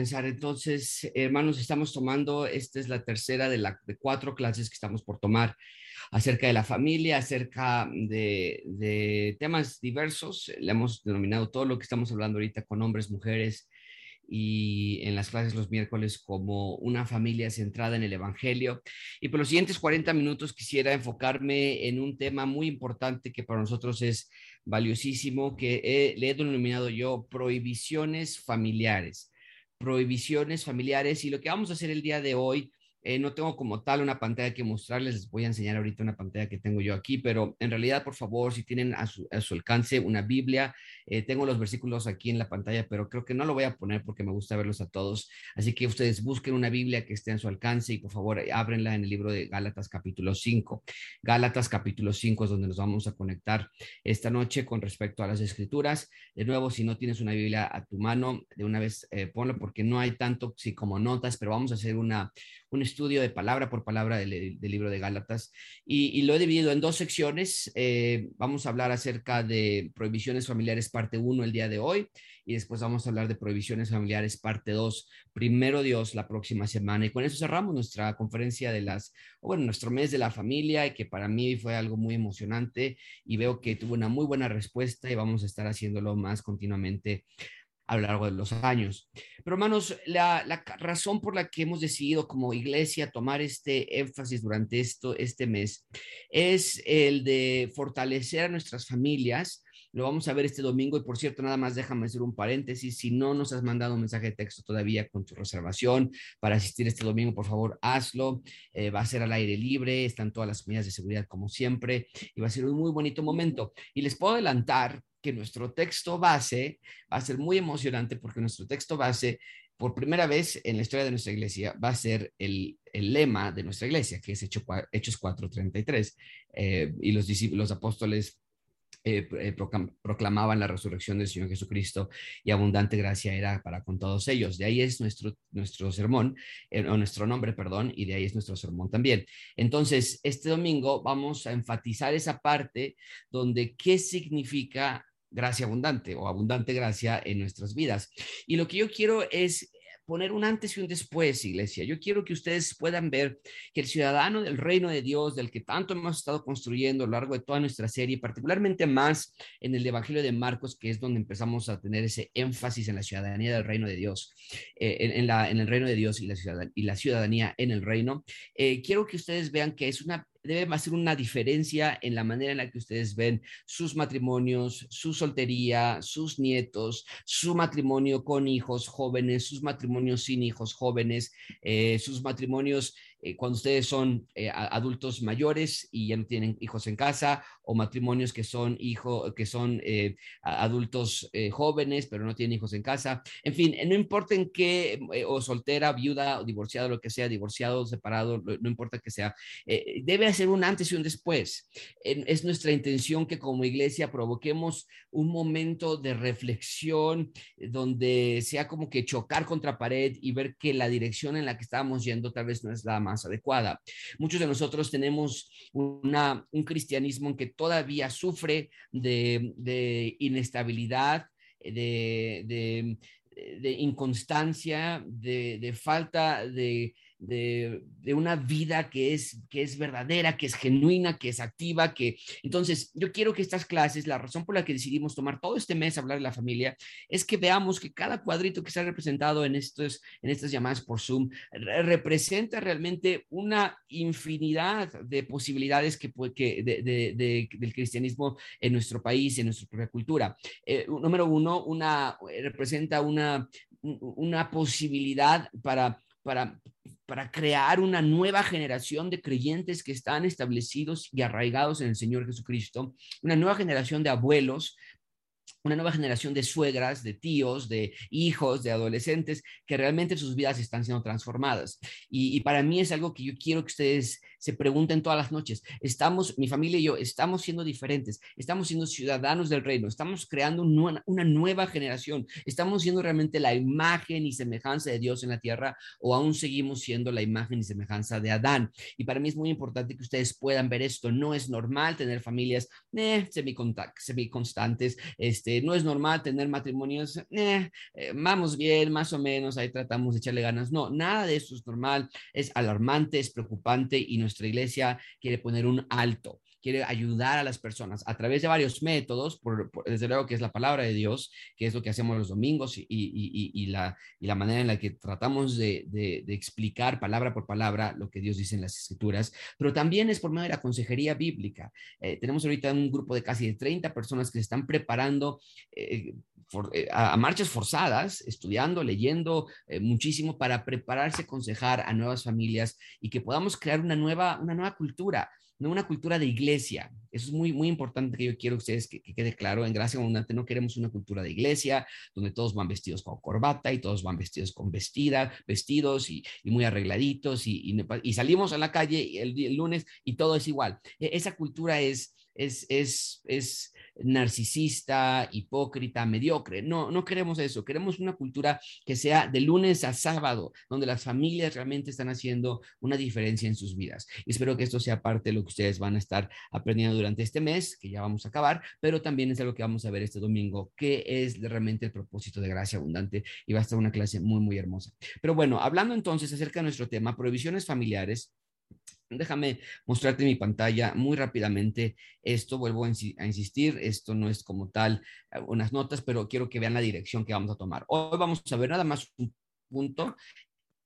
comenzar. Entonces, hermanos, estamos tomando, esta es la tercera de, la, de cuatro clases que estamos por tomar acerca de la familia, acerca de, de temas diversos. Le hemos denominado todo lo que estamos hablando ahorita con hombres, mujeres, y en las clases los miércoles como una familia centrada en el Evangelio. Y por los siguientes 40 minutos quisiera enfocarme en un tema muy importante que para nosotros es valiosísimo, que le he denominado yo prohibiciones familiares. Prohibiciones familiares. Y lo que vamos a hacer el día de hoy eh, no tengo como tal una pantalla que mostrarles, les voy a enseñar ahorita una pantalla que tengo yo aquí, pero en realidad, por favor, si tienen a su, alcance una Biblia, eh, tengo los versículos aquí en la pantalla, pero creo que no lo voy a poner porque me gusta verlos a todos. Así que ustedes busquen una Biblia que esté a su alcance y por favor ábrenla en el libro de Gálatas capítulo 5. Gálatas capítulo 5 es donde nos vamos a conectar esta noche con respecto a las escrituras. De nuevo, si no tienes una Biblia a tu mano, de una vez eh, ponlo porque no hay tanto sí, como notas, pero vamos a hacer una un estudio de palabra por palabra del, libro de Gálatas y, lo he dividido en dos secciones. Eh, vamos a hablar acerca de prohibiciones familiares parte 1 el día de hoy y después vamos a hablar de prohibiciones familiares parte 2, primero Dios, la próxima semana. Y con eso cerramos nuestra conferencia de las, bueno, nuestro mes de la familia y que para mí fue algo muy emocionante y veo que tuvo una muy buena respuesta y vamos a estar haciéndolo más continuamente a lo largo de los años. Pero hermanos, la, razón por la que hemos decidido como iglesia tomar este énfasis durante esto, este mes es el de fortalecer a nuestras familias. Lo vamos a ver este domingo y por cierto, nada más déjame hacer un paréntesis. Si no nos has mandado un mensaje de texto todavía con tu reservación para asistir este domingo, por favor, hazlo. Eh, va a ser al aire libre, están todas las medidas de seguridad como siempre y va a ser un muy bonito momento. Y les puedo adelantar que nuestro texto base va a ser muy emocionante porque nuestro texto base, por primera vez en la historia de nuestra iglesia, va a ser el, lema de nuestra iglesia, que es Hechos 4.33. Eh, y los, los apóstoles eh, eh, proclamaban la resurrección del Señor Jesucristo y abundante gracia era para con todos ellos. De ahí es nuestro, nuestro sermón, o nuestro nombre, perdón, y de ahí es nuestro sermón también. Entonces, este domingo vamos a enfatizar esa parte donde qué significa gracia abundante o abundante gracia en nuestras vidas. Y lo que yo quiero es poner un antes y un después, iglesia. Yo quiero que ustedes puedan ver que el ciudadano del reino de Dios, del que tanto hemos estado construyendo a lo largo de toda nuestra serie, particularmente más en el Evangelio de Marcos, que es donde empezamos a tener ese énfasis en la ciudadanía del reino de Dios, eh, en, el reino de Dios y la, ciudadanía, y la ciudadanía en el reino, eh, quiero que ustedes vean que es una debe hacer una diferencia en la manera en la que ustedes ven sus matrimonios, su soltería, sus nietos, su matrimonio con hijos jóvenes, sus matrimonios sin hijos jóvenes, eh, sus matrimonios eh, cuando ustedes son eh, adultos mayores y ya no tienen hijos en casa, o matrimonios que son, hijo, que son eh, adultos jóvenes, pero no tienen hijos en casa. En fin, no importa en qué, o soltera, viuda, o divorciado, lo que sea, divorciado, separado, no importa que sea, debe hacer un antes y un después. es nuestra intención que como iglesia provoquemos un momento de reflexión donde sea como que chocar contra pared y ver que la dirección en la que estábamos yendo tal vez no es la más más adecuada. Muchos de nosotros tenemos una, un cristianismo que todavía sufre de, inestabilidad, de, de, de inconstancia, de, falta de de, una vida que es, que es verdadera, que es genuina, que es activa, que entonces yo quiero que estas clases, la razón por la que decidimos tomar todo este mes hablar de la familia, es que veamos que cada cuadrito que está representado en, estos, en estas llamadas por Zoom representa realmente una infinidad de posibilidades que, que de, del cristianismo en nuestro país, en nuestra propia cultura. Eh, número uno, una, representa una, una posibilidad para para, para crear una nueva generación de creyentes que están establecidos y arraigados en el Señor Jesucristo, una nueva generación de abuelos, una nueva generación de suegras, de tíos, de hijos, de adolescentes, que realmente sus vidas están siendo transformadas. Y, y, para mí es algo que yo quiero que ustedes se pregunten todas las noches. Estamos, mi familia y yo, estamos siendo diferentes, estamos siendo ciudadanos del reino, estamos creando una, una nueva generación, estamos siendo realmente la imagen y semejanza de Dios en la tierra o aún seguimos siendo la imagen y semejanza de Adán. Y para mí es muy importante que ustedes puedan ver esto. No es normal tener familias eh, semiconstantes, este, este, no es normal tener matrimonios, eh, eh, vamos bien, más o menos, ahí tratamos de echarle ganas. No, nada de eso es normal, es alarmante, es preocupante y nuestra iglesia quiere poner un alto quiere ayudar a las personas a través de varios métodos, por, desde luego que es la palabra de Dios, que es lo que hacemos los domingos y, y, y, la, y la, manera en la que tratamos de, de, explicar palabra por palabra lo que Dios dice en las escrituras, pero también es por medio de la consejería bíblica. Eh, tenemos ahorita un grupo de casi de 30 personas que se están preparando eh, eh, a, a, marchas forzadas, estudiando, leyendo muchísimo para prepararse, aconsejar a nuevas familias y que podamos crear una nueva, una nueva cultura no una cultura de iglesia. Eso es muy, muy importante que yo quiero que ustedes que, que quede claro. En Gracia Abundante no queremos una cultura de iglesia donde todos van vestidos con corbata y todos van vestidos con vestida, vestidos y, muy arregladitos y, y, y, salimos a la calle el, el, lunes y todo es igual. E, esa cultura es, es, es, es narcisista, hipócrita, mediocre. No, no queremos eso. Queremos una cultura que sea de lunes a sábado, donde las familias realmente están haciendo una diferencia en sus vidas. Y espero que esto sea parte de lo que ustedes van a estar aprendiendo durante este mes, que ya vamos a acabar, pero también es algo que vamos a ver este domingo, que es realmente el propósito de gracia abundante y va a estar una clase muy, muy hermosa. Pero bueno, hablando entonces acerca de nuestro tema, prohibiciones familiares, Déjame mostrarte mi pantalla muy rápidamente. Esto, vuelvo a, insistir, esto no es como tal eh, unas notas, pero quiero que vean la dirección que vamos a tomar. Hoy vamos a ver nada más un punto.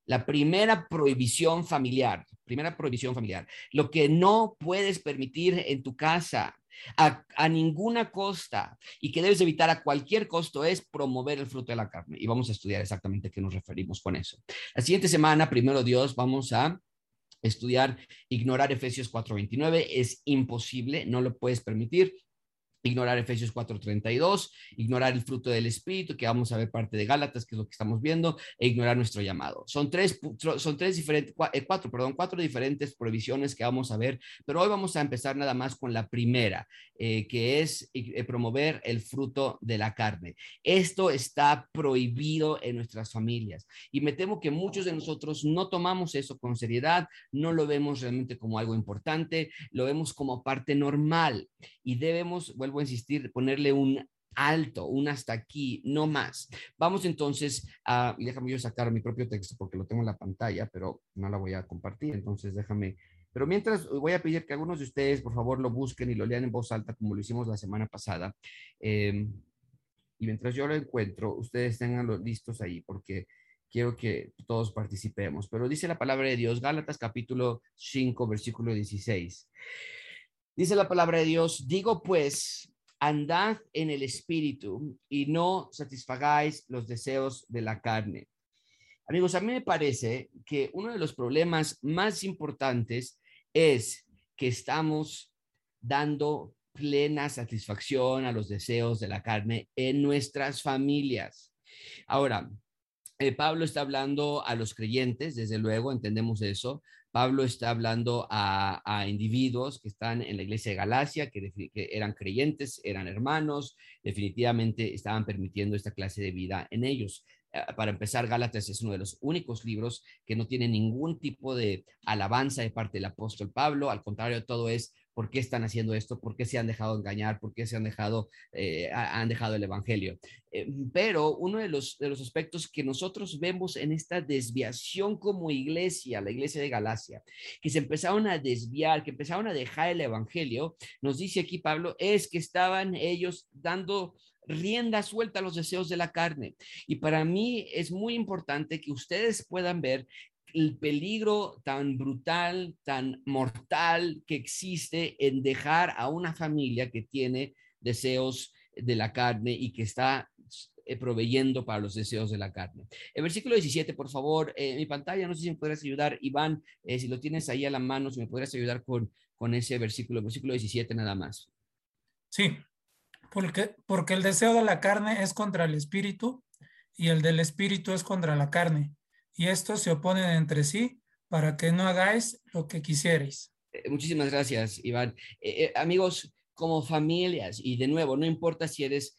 La primera prohibición familiar, primera prohibición familiar, lo que no puedes permitir en tu casa a, a, ninguna costa y que debes evitar a cualquier costo es promover el fruto de la carne. Y vamos a estudiar exactamente qué nos referimos con eso. La siguiente semana, primero Dios, vamos a estudiar, ignorar Efesios 4:29 es imposible, no lo puedes permitir ignorar Efesios 4:32, ignorar el fruto del Espíritu, que vamos a ver parte de Gálatas, que es lo que estamos viendo, e ignorar nuestro llamado. Son tres, son tres diferentes, eh, cuatro, perdón, cuatro diferentes provisiones que vamos a ver, pero hoy vamos a empezar nada más con la primera, eh, que es eh, promover el fruto de la carne. Esto está prohibido en nuestras familias y me temo que muchos de nosotros no tomamos eso con seriedad, no lo vemos realmente como algo importante, lo vemos como parte normal y debemos, vuelvo a insistir, ponerle un alto, un hasta aquí, no más. Vamos entonces a, déjame yo sacar mi propio texto porque lo tengo en la pantalla, pero no la voy a compartir, entonces déjame. Pero mientras voy a pedir que algunos de ustedes, por favor, lo busquen y lo lean en voz alta como lo hicimos la semana pasada. Eh, y mientras yo lo encuentro, ustedes tenganlo listos ahí porque quiero que todos participemos. Pero dice la palabra de Dios, Gálatas capítulo 5, versículo 16. Dice la palabra de Dios, digo pues, andad en el espíritu y no satisfagáis los deseos de la carne. Amigos, a mí me parece que uno de los problemas más importantes es que estamos dando plena satisfacción a los deseos de la carne en nuestras familias. Ahora, eh, Pablo está hablando a los creyentes, desde luego, entendemos eso, Pablo está hablando a, a, individuos que están en la iglesia de Galacia, que, que, eran creyentes, eran hermanos, definitivamente estaban permitiendo esta clase de vida en ellos. Eh, para empezar, Gálatas es uno de los únicos libros que no tiene ningún tipo de alabanza de parte del apóstol Pablo, al contrario, todo es por qué están haciendo esto, por qué se han dejado engañar, por qué se han dejado, eh, han dejado el Evangelio. Eh, pero uno de los, de los aspectos que nosotros vemos en esta desviación como iglesia, la iglesia de Galacia, que se empezaron a desviar, que empezaron a dejar el Evangelio, nos dice aquí Pablo, es que estaban ellos dando rienda suelta a los deseos de la carne. Y para mí es muy importante que ustedes puedan ver el peligro tan brutal, tan mortal que existe en dejar a una familia que tiene deseos de la carne y que está eh, proveyendo para los deseos de la carne. El versículo 17, por favor, eh, en mi pantalla, no sé si me podrías ayudar, Iván, eh, si lo tienes ahí a la mano, si me podrías ayudar con, con ese versículo, versículo 17 nada más. Sí, porque, porque el deseo de la carne es contra el espíritu y el del espíritu es contra la carne y estos se oponen entre sí para que no hagáis lo que quisierais. Eh, muchísimas gracias, Iván. Eh, eh, amigos, como familias, y de nuevo, no importa si eres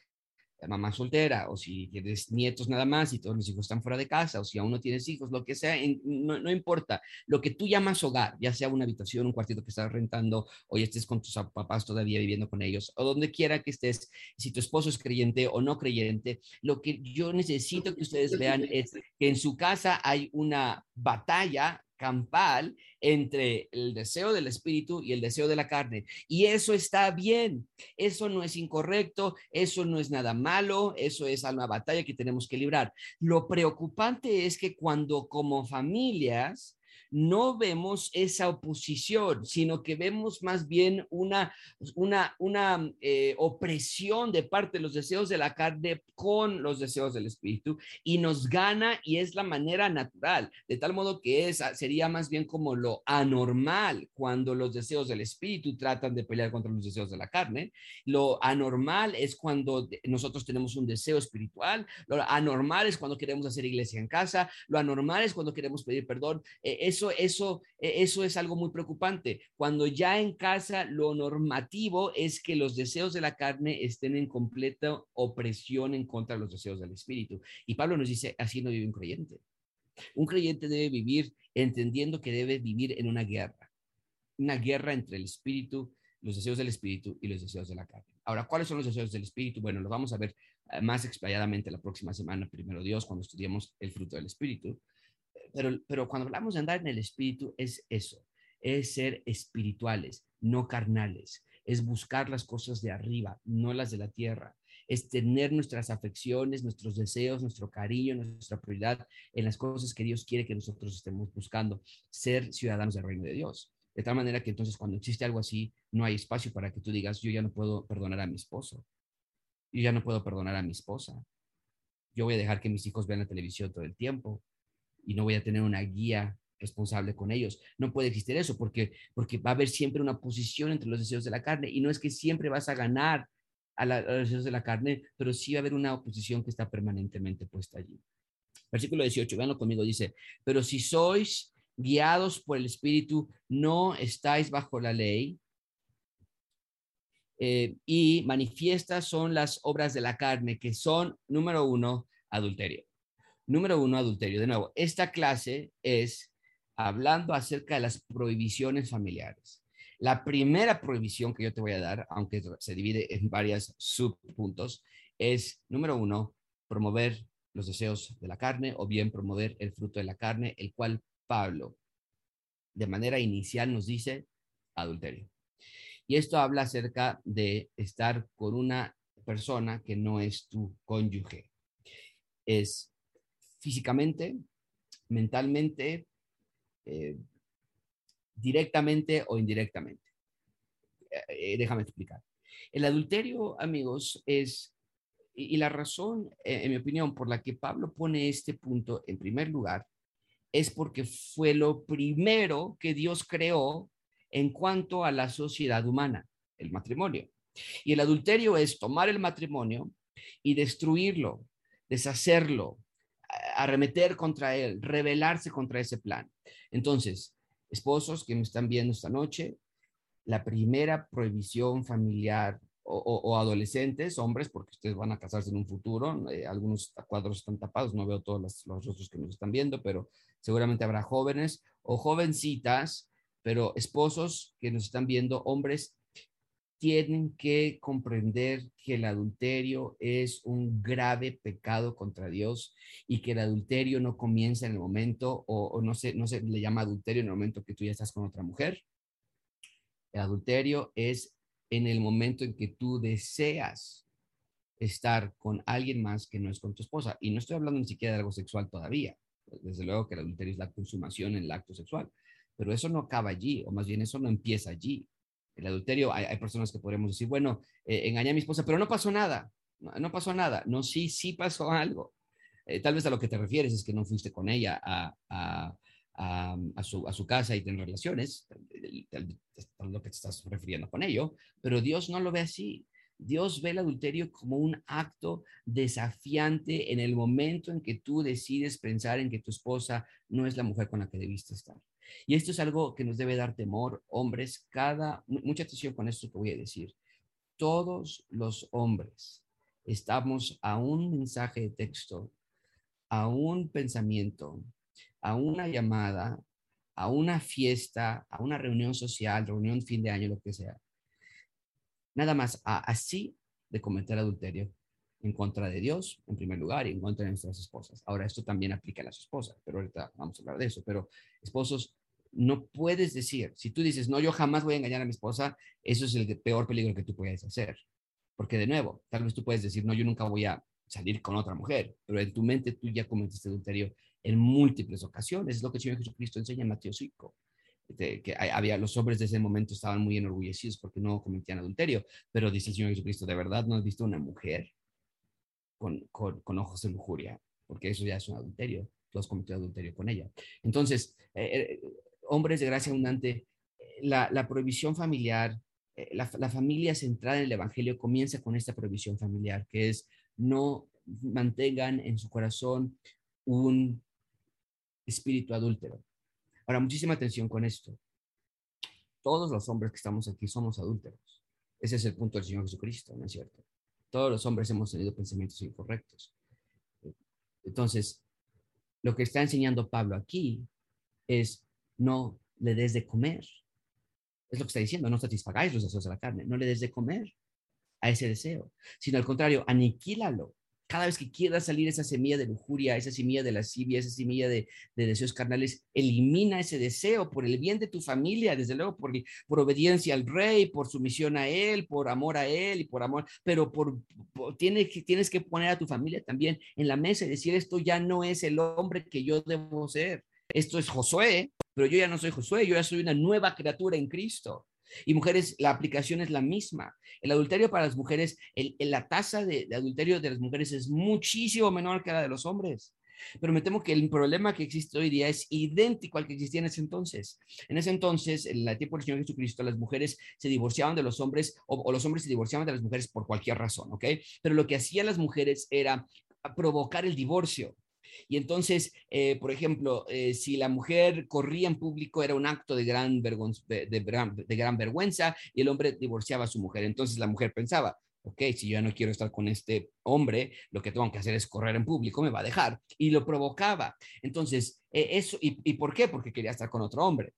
mamá soltera, o si tienes nietos nada más y todos los hijos están fuera de casa, o si aún no tienes hijos, lo que sea, no, no, importa. Lo que tú llamas hogar, ya sea una habitación, un cuartito que estás rentando, o ya estés con tus papás todavía viviendo con ellos, o donde quiera que estés, si tu esposo es creyente o no creyente, lo que yo necesito que ustedes vean es que en su casa hay una batalla campal entre el deseo del espíritu y el deseo de la carne. Y eso está bien, eso no es incorrecto, eso no es nada malo, eso es una batalla que tenemos que librar. Lo preocupante es que cuando como familias no vemos esa oposición, sino que vemos más bien una, una, una eh, opresión de parte de los deseos de la carne con los deseos del espíritu y nos gana y es la manera natural, de tal modo que esa sería más bien como lo anormal cuando los deseos del espíritu tratan de pelear contra los deseos de la carne. Lo anormal es cuando nosotros tenemos un deseo espiritual, lo anormal es cuando queremos hacer iglesia en casa, lo anormal es cuando queremos pedir perdón. Eh, eso, eso, e, eso es algo muy preocupante. Cuando ya en casa lo normativo es que los deseos de la carne estén en completa opresión en contra de los deseos del espíritu. Y Pablo nos dice, así no vive un creyente. Un creyente debe vivir entendiendo que debe vivir en una guerra, una guerra entre el espíritu, los deseos del espíritu y los deseos de la carne. Ahora, ¿cuáles son los deseos del espíritu? Bueno, lo vamos a ver eh, más explayadamente la próxima semana, primero Dios, cuando estudiemos el fruto del espíritu pero, cuando hablamos de andar en el espíritu es eso, es ser espirituales, no carnales, es buscar las cosas de arriba, no las de la tierra, es tener nuestras afecciones, nuestros deseos, nuestro cariño, nuestra prioridad en las cosas que Dios quiere que nosotros estemos buscando, ser ciudadanos del reino de Dios. De tal manera que entonces cuando existe algo así, no hay espacio para que tú digas, yo ya no puedo perdonar a mi esposo, yo ya no puedo perdonar a mi esposa, yo voy a dejar que mis hijos vean la televisión todo el tiempo, y no voy a tener una guía responsable con ellos. No puede existir eso porque, porque va a haber siempre una posición entre los deseos de la carne y no es que siempre vas a ganar a, los deseos de la carne, pero sí va a haber una oposición que está permanentemente puesta allí. Versículo 18, veanlo conmigo, dice, pero si sois guiados por el Espíritu, no estáis bajo la ley. Eh, y manifiestas son las obras de la carne, que son, número uno, adulterio. Número uno, adulterio. De nuevo, esta clase es hablando acerca de las prohibiciones familiares. La primera prohibición que yo te voy a dar, aunque se divide en varios subpuntos, es, número uno, promover los deseos de la carne o bien promover el fruto de la carne, el cual Pablo, de manera inicial, nos dice adulterio. Y esto habla acerca de estar con una persona que no es tu cónyuge. Es físicamente, mentalmente, eh, directamente o indirectamente. Eh, eh, déjame explicar. El adulterio, amigos, es, y, la razón, en mi opinión, por la que Pablo pone este punto en primer lugar, es porque fue lo primero que Dios creó en cuanto a la sociedad humana, el matrimonio. Y el adulterio es tomar el matrimonio y destruirlo, deshacerlo, arremeter contra él, rebelarse contra ese plan. Entonces, esposos que me están viendo esta noche, la primera prohibición familiar o, adolescentes, hombres, porque ustedes van a casarse en un futuro, eh, algunos cuadros están tapados, no veo todos los, los rostros que nos están viendo, pero seguramente habrá jóvenes o jovencitas, pero esposos que nos están viendo, hombres tienen que comprender que el adulterio es un grave pecado contra Dios y que el adulterio no comienza en el momento o, no, se, no se le llama adulterio en el momento que tú ya estás con otra mujer. El adulterio es en el momento en que tú deseas estar con alguien más que no es con tu esposa. Y no estoy hablando ni siquiera de algo sexual todavía. Desde luego que el adulterio es la consumación en el acto sexual, pero eso no acaba allí, o más bien eso no empieza allí el adulterio, hay, personas que podremos decir, bueno, eh, engañé a mi esposa, pero no pasó nada, no, pasó nada. No, sí, sí pasó algo. Eh, tal vez a lo que te refieres es que no fuiste con ella a, a, a, su, a su, casa y tener relaciones, es lo que te estás refiriendo con ello, pero Dios no lo ve así. Dios ve el adulterio como un acto desafiante en el momento en que tú decides pensar en que tu esposa no es la mujer con la que debiste estar. Y esto es algo que nos debe dar temor, hombres, cada, mucha atención con esto que voy a decir. Todos los hombres estamos a un mensaje de texto, a un pensamiento, a una llamada, a una fiesta, a una reunión social, reunión fin de año, lo que sea. Nada más así de cometer adulterio en contra de Dios, en primer lugar, y en contra de nuestras esposas. Ahora, esto también aplica a las esposas, pero ahorita vamos a hablar de eso. Pero esposos, no puedes decir, si tú dices, no, yo jamás voy a engañar a mi esposa, eso es el peor peligro que tú puedes hacer. Porque de nuevo, tal vez tú puedes decir, no, yo nunca voy a salir con otra mujer, pero en tu mente tú ya cometiste adulterio en múltiples ocasiones. Es lo que el Señor Jesucristo enseña en Mateo 5. que había los hombres de ese momento estaban muy enorgullecidos porque no cometían adulterio, pero dice el Señor Jesucristo, ¿de verdad no has visto una mujer con, con, ojos de lujuria? Porque eso ya es un adulterio, tú has cometido adulterio con ella. Entonces, eh, eh, hombres de gracia abundante, la, la prohibición familiar, eh, la, la, familia centrada en el Evangelio comienza con esta prohibición familiar, que es no mantengan en su corazón un espíritu adúltero. Ahora, muchísima atención con esto. Todos los hombres que estamos aquí somos adúlteros. Ese es el punto del Señor Jesucristo, ¿no es cierto? Todos los hombres hemos tenido pensamientos incorrectos. Entonces, lo que está enseñando Pablo aquí es no le des de comer. Es lo que está diciendo, no satisfagáis los deseos de la carne, no le des de comer a ese deseo, sino al contrario, aniquílalo. Cada vez que quiera salir esa semilla de lujuria, esa semilla de lascivia, esa semilla de, deseos carnales, elimina ese deseo por el bien de tu familia, desde luego por, obediencia al rey, por sumisión a él, por amor a él y por amor, pero por, tienes, tienes que poner a tu familia también en la mesa y decir, esto ya no es el hombre que yo debo ser. Esto es Josué, pero yo ya no soy Josué, yo ya soy una nueva criatura en Cristo. Y mujeres, la aplicación es la misma. El adulterio para las mujeres, el, la tasa de, adulterio de las mujeres es muchísimo menor que la de los hombres. Pero me temo que el problema que existe hoy día es idéntico al que existía en ese entonces. En ese entonces, en el tiempo del Señor Jesucristo, las mujeres se divorciaban de los hombres o, o los hombres se divorciaban de las mujeres por cualquier razón, ¿ok? Pero lo que hacían las mujeres era provocar el divorcio. Y entonces, eh, por ejemplo, eh, si la mujer corría en público era un acto de gran, vergüenza y el hombre divorciaba a su mujer. Entonces la mujer pensaba, ok, si yo no quiero estar con este hombre, lo que tengo que hacer es correr en público, me va a dejar. Y lo provocaba. Entonces, eh, eso, y, por qué? Porque quería estar con otro hombre,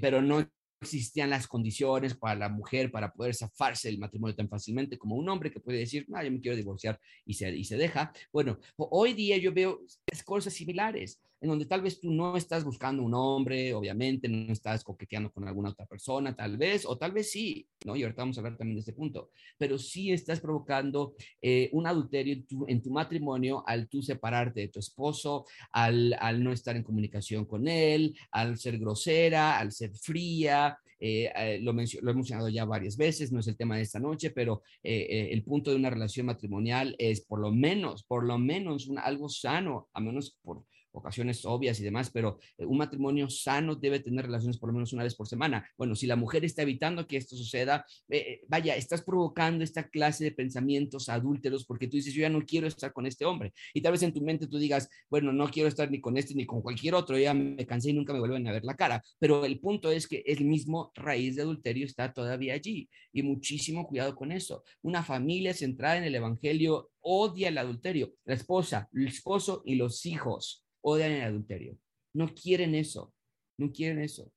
pero no existían las condiciones para la mujer para poder zafarse del matrimonio tan fácilmente como un hombre que puede decir, no, yo me quiero divorciar y se, y se deja. Bueno, hoy día yo veo cosas similares en donde tal vez tú no estás buscando un hombre, obviamente, no estás coqueteando con alguna otra persona, tal vez, o tal vez sí, ¿no? Y ahorita vamos a hablar también de este punto, pero sí estás provocando eh, un adulterio en tu, en tu, matrimonio al tú separarte de tu esposo, al, al no estar en comunicación con él, al ser grosera, al ser fría, eh, eh, lo, lo, he mencionado ya varias veces, no es el tema de esta noche, pero el punto de una relación matrimonial es por lo menos, por lo menos algo sano, a menos por, ocasiones obvias y demás, pero eh, un matrimonio sano debe tener relaciones por lo menos una vez por semana. Bueno, si la mujer está evitando que esto suceda, eh, vaya, estás provocando esta clase de pensamientos adúlteros porque tú dices, yo ya no quiero estar con este hombre. Y tal vez en tu mente tú digas, bueno, no quiero estar ni con este ni con cualquier otro, ya me cansé y nunca me vuelven a ver la cara. Pero el punto es que el mismo raíz de adulterio está todavía allí. Y muchísimo cuidado con eso. Una familia centrada en el Evangelio odia el adulterio, la esposa, el esposo y los hijos odian el adulterio. No quieren eso, no quieren eso.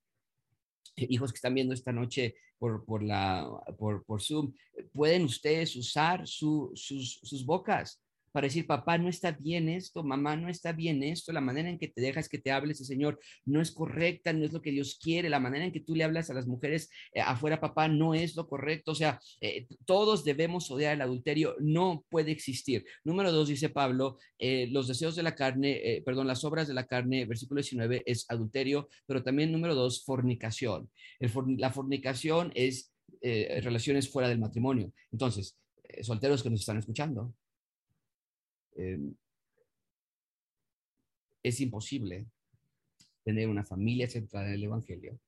Hijos que están viendo esta noche por, por, la, por, por Zoom, pueden ustedes usar sus, sus bocas para decir, papá, no está bien esto, mamá, no está bien esto, la manera en que te dejas que te hable ese Señor no es correcta, no es lo que Dios quiere, la manera en que tú le hablas a las mujeres eh, afuera, papá, no es lo correcto, o sea, eh, todos debemos odiar el adulterio, no puede existir. Número dos, dice Pablo, eh, los deseos de la carne, perdón, las obras de la carne, versículo 19, es adulterio, pero también número dos, fornicación. la fornicación es relaciones fuera del matrimonio. Entonces, solteros que nos están escuchando, Em, es imposible tener una familia centrada en el Evangelio,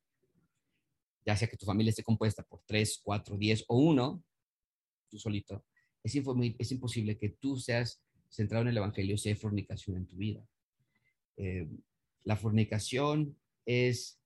ya sea que tu familia esté compuesta por tres, cuatro, diez o uno, tú solito, es, es imposible que tú seas centrado en el Evangelio si hay fornicación en tu vida. Em, la fornicación es,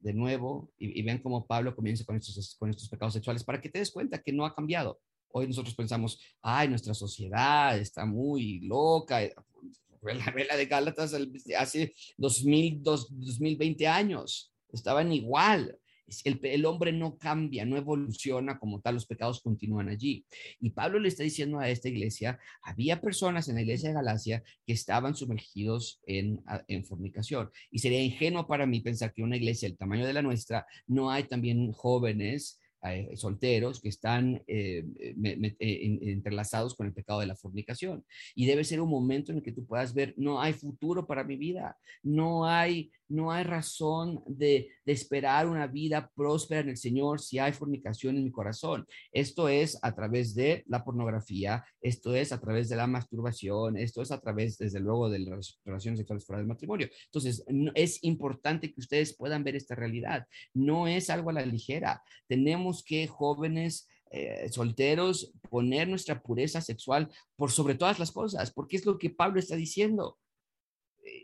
de nuevo, y, y, vean cómo Pablo comienza con estos, con estos pecados sexuales, para que te des cuenta que no ha cambiado Hoy nosotros pensamos, ay, nuestra sociedad está muy loca. La vela de Gálatas hace 2000, 2020 años estaban igual. El, el, hombre no cambia, no evoluciona como tal, los pecados continúan allí. Y Pablo le está diciendo a esta iglesia, había personas en la iglesia de Galacia que estaban sumergidos en, en fornicación. Y sería ingenuo para mí pensar que una iglesia del tamaño de la nuestra no hay también jóvenes eh, solteros que están eh, eh, entrelazados con el pecado de la fornicación. Y debe ser un momento en el que tú puedas ver, no hay futuro para mi vida, no hay no hay razón de, esperar una vida próspera en el Señor si hay fornicación en mi corazón. Esto es a través de la pornografía, esto es a través de la masturbación, esto es a través, desde luego, de las relaciones sexuales fuera del matrimonio. Entonces, es importante que ustedes puedan ver esta realidad. No es algo a la ligera. Tenemos que jóvenes eh, solteros poner nuestra pureza sexual por sobre todas las cosas, porque es lo que Pablo está diciendo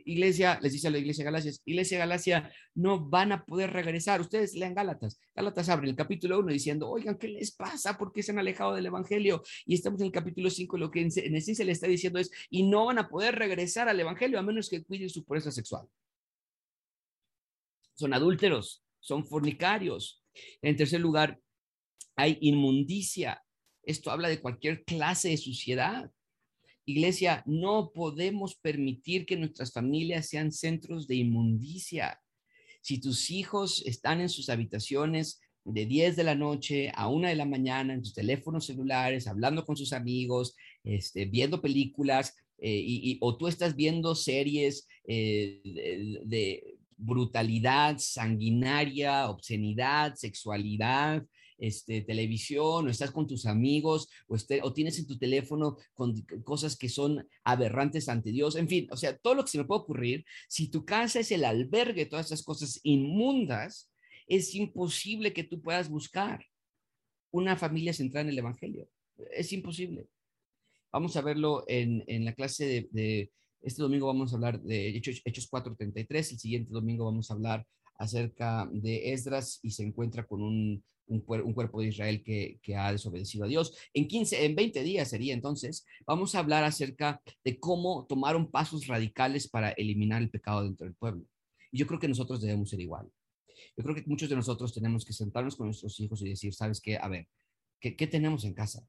iglesia, les dice a la iglesia de Galacia, iglesia Galacia, no van a poder regresar. Ustedes lean Gálatas. Gálatas abre el capítulo 1 diciendo, oigan, ¿qué les pasa? ¿Por qué se han alejado del Evangelio? Y estamos en el capítulo 5, lo que en esencia le está diciendo es, y no van a poder regresar al Evangelio a menos que cuiden su pureza sexual. Son adúlteros, son fornicarios. En tercer lugar, hay inmundicia. Esto habla de cualquier clase de suciedad. Iglesia, no podemos permitir que nuestras familias sean centros de inmundicia. Si tus hijos están en sus habitaciones de 10 de la noche a 1 de la mañana en sus teléfonos celulares, hablando con sus amigos, este, viendo películas, eh, y, o tú estás viendo series eh, de brutalidad, sanguinaria, obscenidad, sexualidad, este, televisión, o estás con tus amigos, o, este, o tienes en tu teléfono cosas que son aberrantes ante Dios, en fin, o sea, todo lo que se me puede ocurrir, si tu casa es el albergue de todas esas cosas inmundas, es imposible que tú puedas buscar una familia centrada en el Evangelio. Es imposible. Vamos a verlo en, en la clase de, este domingo vamos a hablar de Hechos, Hechos 4.33, el siguiente domingo vamos a hablar acerca de Esdras y se encuentra con un un, cuerpo de Israel que, ha desobedecido a Dios. En 15, en 20 días sería entonces, vamos a hablar acerca de cómo tomaron pasos radicales para eliminar el pecado dentro del pueblo. Y yo creo que nosotros debemos ser igual. Yo creo que muchos de nosotros tenemos que sentarnos con nuestros hijos y decir, ¿sabes qué? A ver, ¿qué, tenemos en casa?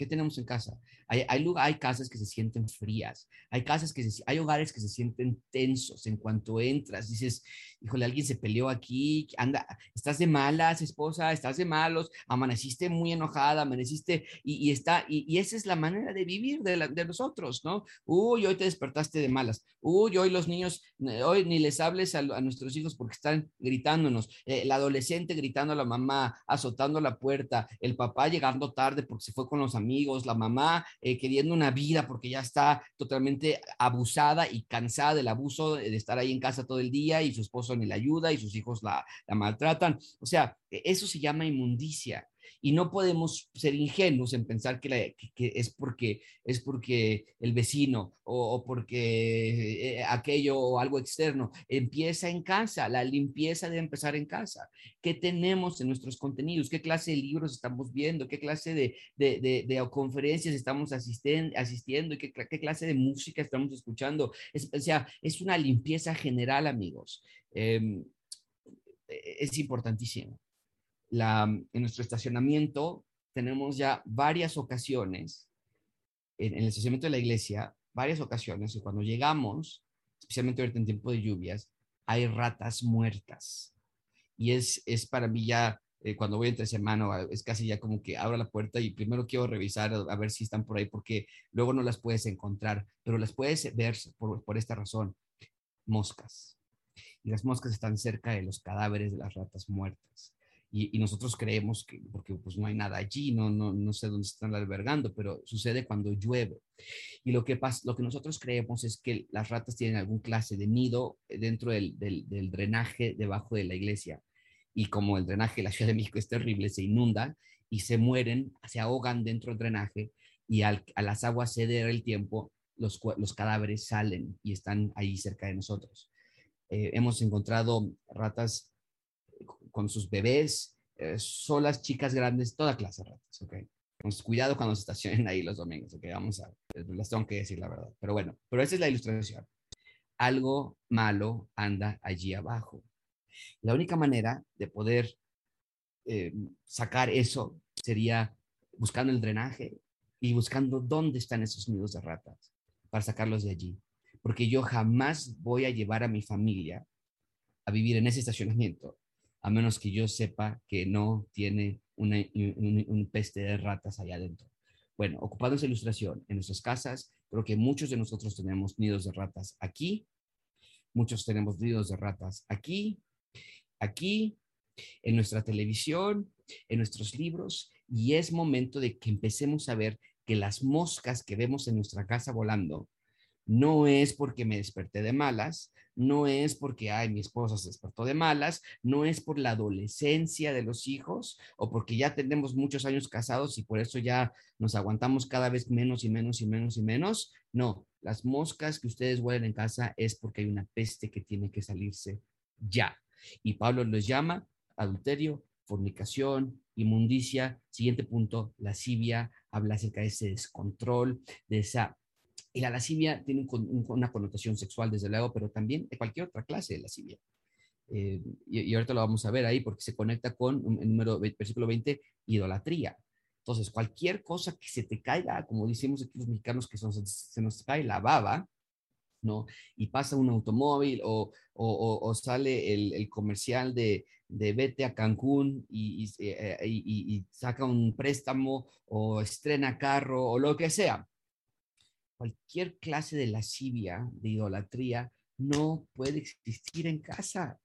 ¿Qué tenemos en casa? Hay, hay, hay casas que se sienten frías, hay casas que hay hogares que se sienten tensos en cuanto entras. Dices, híjole, alguien se peleó aquí, anda, estás de malas, esposa, estás de malos, amaneciste muy enojada, amaneciste y, está, y, esa es la manera de vivir de, de nosotros, ¿no? Uy, hoy te despertaste de malas. Uy, hoy los niños, eh, hoy ni les hables a, nuestros hijos porque están gritándonos. Eh, el adolescente gritando a la mamá, azotando la puerta, el papá llegando tarde porque se fue con los amigos amigos, la mamá eh, queriendo una vida porque ya está totalmente abusada y cansada del abuso de estar ahí en casa todo el día y su esposo ni la ayuda y sus hijos la, la maltratan. O sea, e, eso se llama inmundicia y no podemos ser ingenuos en pensar que, es, porque, es porque el vecino o, porque eh, aquello o algo externo. Empieza en casa, la limpieza debe empezar en casa. ¿Qué tenemos en nuestros contenidos? ¿Qué clase de libros estamos viendo? ¿Qué clase de, de, conferencias estamos asistiendo? ¿Y qué, clase de música estamos escuchando? Es, o sea, es una limpieza general, amigos. Em, e, es importantísimo en nuestro estacionamiento tenemos ya varias ocasiones, en, el estacionamiento de la iglesia, varias ocasiones, y cuando llegamos, especialmente ahorita en tiempo de lluvias, hay ratas muertas. Y es, es para mí ya, eh, cuando voy entre semana, es casi ya como que abro la puerta y primero quiero revisar a, ver si están por ahí, porque luego no las puedes encontrar, pero las puedes ver por, por esta razón, moscas. Y las moscas están cerca de los cadáveres de las ratas muertas y, nosotros creemos que, porque pues no hay nada allí, no, no, no sé dónde están albergando, pero sucede cuando llueve. Y lo que, pasa, lo que nosotros creemos es que las ratas tienen algún clase de nido dentro del, del, drenaje debajo de la iglesia. Y como el drenaje de la Ciudad de México es terrible, se inunda y se mueren, se ahogan dentro del drenaje y al, a las aguas ceder el tiempo, los, los cadáveres salen y están ahí cerca de nosotros. Eh, hemos encontrado ratas con sus bebés, eh, solas, chicas grandes, toda clase de ratas, ¿ok? cuidado cuando se estacionen ahí los domingos, ok, vamos a, les tengo que decir la verdad. Pero bueno, pero esa es la ilustración. Algo malo anda allí abajo. La única manera de poder eh, sacar eso sería buscando el drenaje y buscando dónde están esos nidos de ratas para sacarlos de allí. Porque yo jamás voy a llevar a mi familia a vivir en ese estacionamiento, a menos que yo sepa que no tiene un, peste de ratas allá adentro. Bueno, ocupando esa ilustración, en nuestras casas, creo que muchos de nosotros tenemos nidos de ratas aquí, muchos tenemos nidos de ratas aquí, aquí, en nuestra televisión, en nuestros libros, y es momento de que empecemos a ver que las moscas que vemos en nuestra casa volando no es porque me desperté de malas, no es porque, ay, mi esposa se despertó de malas, no es por la adolescencia de los hijos o porque ya tenemos muchos años casados y por eso ya nos aguantamos cada vez menos y menos y menos y menos. No, las moscas que ustedes huelen en casa es porque hay una peste que tiene que salirse ya. Y Pablo los llama adulterio, fornicación, inmundicia. Siguiente punto, lascivia, habla acerca de ese descontrol, de esa y la lascivia tiene una connotación sexual, desde luego, pero también de cualquier otra clase de lascivia. Eh, y, ahorita lo vamos a ver ahí porque se conecta con el número, versículo 20, idolatría. Entonces, cualquier cosa que se te caiga, como decimos aquí los mexicanos, que se nos cae la baba, ¿no? Y pasa un automóvil o, o, sale el, comercial de, de vete a Cancún y, y, eh, y, saca un préstamo o estrena carro o lo que sea cualquier clase de lascivia, de idolatría, no puede existir en casa.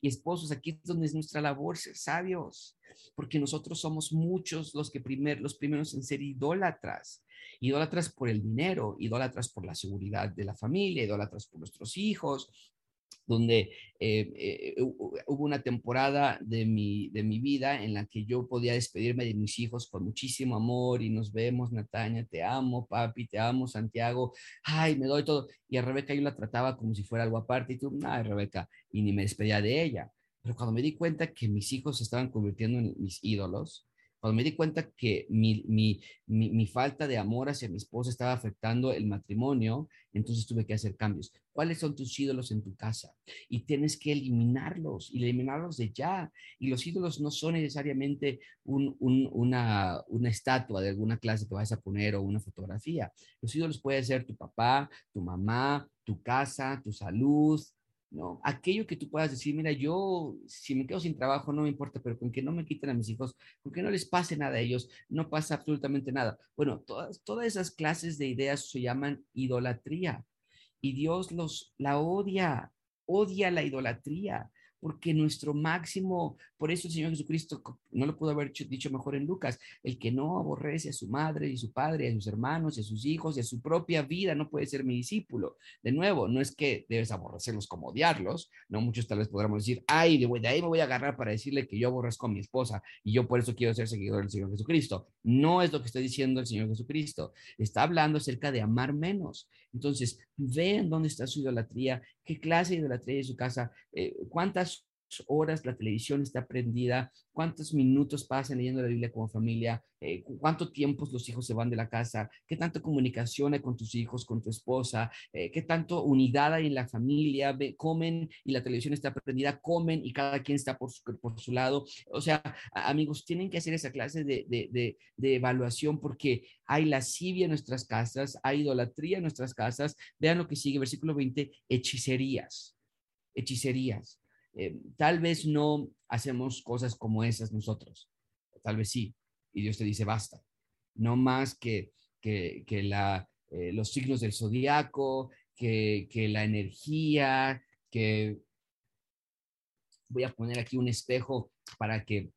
Y esposos, aquí es donde es nuestra labor ser sabios, porque nosotros somos muchos los que primer, los primeros en ser idólatras. Idólatras por el dinero, idólatras por la seguridad de la familia, idólatras por nuestros hijos, donde eh, eh, hubo una temporada de mi, de mi vida en la que yo podía despedirme de mis hijos con muchísimo amor y nos vemos, Nataña, te amo, papi, te amo, Santiago, ay, me doy todo. Y a Rebeca yo la trataba como si fuera algo aparte y tú, ay, Rebeca, y ni me despedía de ella. Pero cuando me di cuenta que mis hijos se estaban convirtiendo en mis ídolos, cuando me di cuenta que mi, mi, mi, falta de amor hacia mi esposa estaba afectando el matrimonio, entonces tuve que hacer cambios. ¿Cuáles son tus ídolos en tu casa? Y tienes que eliminarlos, y eliminarlos de ya. Y los ídolos no son necesariamente un, un, una, una estatua de alguna clase que vas a poner o una fotografía. Los ídolos pueden ser tu papá, tu mamá, tu casa, tu salud, ¿no? Aquello que tú puedas decir, mira, yo si me quedo sin trabajo no me importa, pero con que no me quiten a mis hijos, con que no les pase nada a ellos, no pasa absolutamente nada. Bueno, todas, todas esas clases de ideas se llaman idolatría y Dios los la odia, odia la idolatría porque nuestro máximo, por eso el Señor Jesucristo no lo pudo haber dicho mejor en Lucas, el que no aborrece a su madre y su padre, a sus hermanos y a sus hijos y a su propia vida no puede ser mi discípulo. De nuevo, no es que debes aborrecerlos como odiarlos, no muchos tal vez podremos decir, ay, de, ahí me voy a agarrar para decirle que yo aborrezco a mi esposa y yo por eso quiero ser seguidor del Señor Jesucristo. No es lo que está diciendo el Señor Jesucristo, está hablando acerca de amar menos. Entonces, vean dónde está su idolatría, qué clase de idolatría de su casa, eh, cuántas horas la televisión está prendida, cuántos minutos pasan leyendo la Biblia como familia, eh, cuánto tiempo los hijos se van de la casa, qué tanta comunicación hay con tus hijos, con tu esposa, eh, qué tanto unidad hay en la familia, comen y la televisión está prendida, comen y cada quien está por su, por su lado. O sea, amigos, tienen que hacer esa clase de, de, de evaluación porque hay lascivia en nuestras casas, hay idolatría en nuestras casas. Vean lo que sigue, versículo 20, hechicerías hechicerías. Eh, tal vez no hacemos cosas como esas nosotros, tal vez sí, y Dios te dice, basta, no más que, que, eh, los signos del zodiaco, que, que la energía, que voy a poner aquí un espejo para que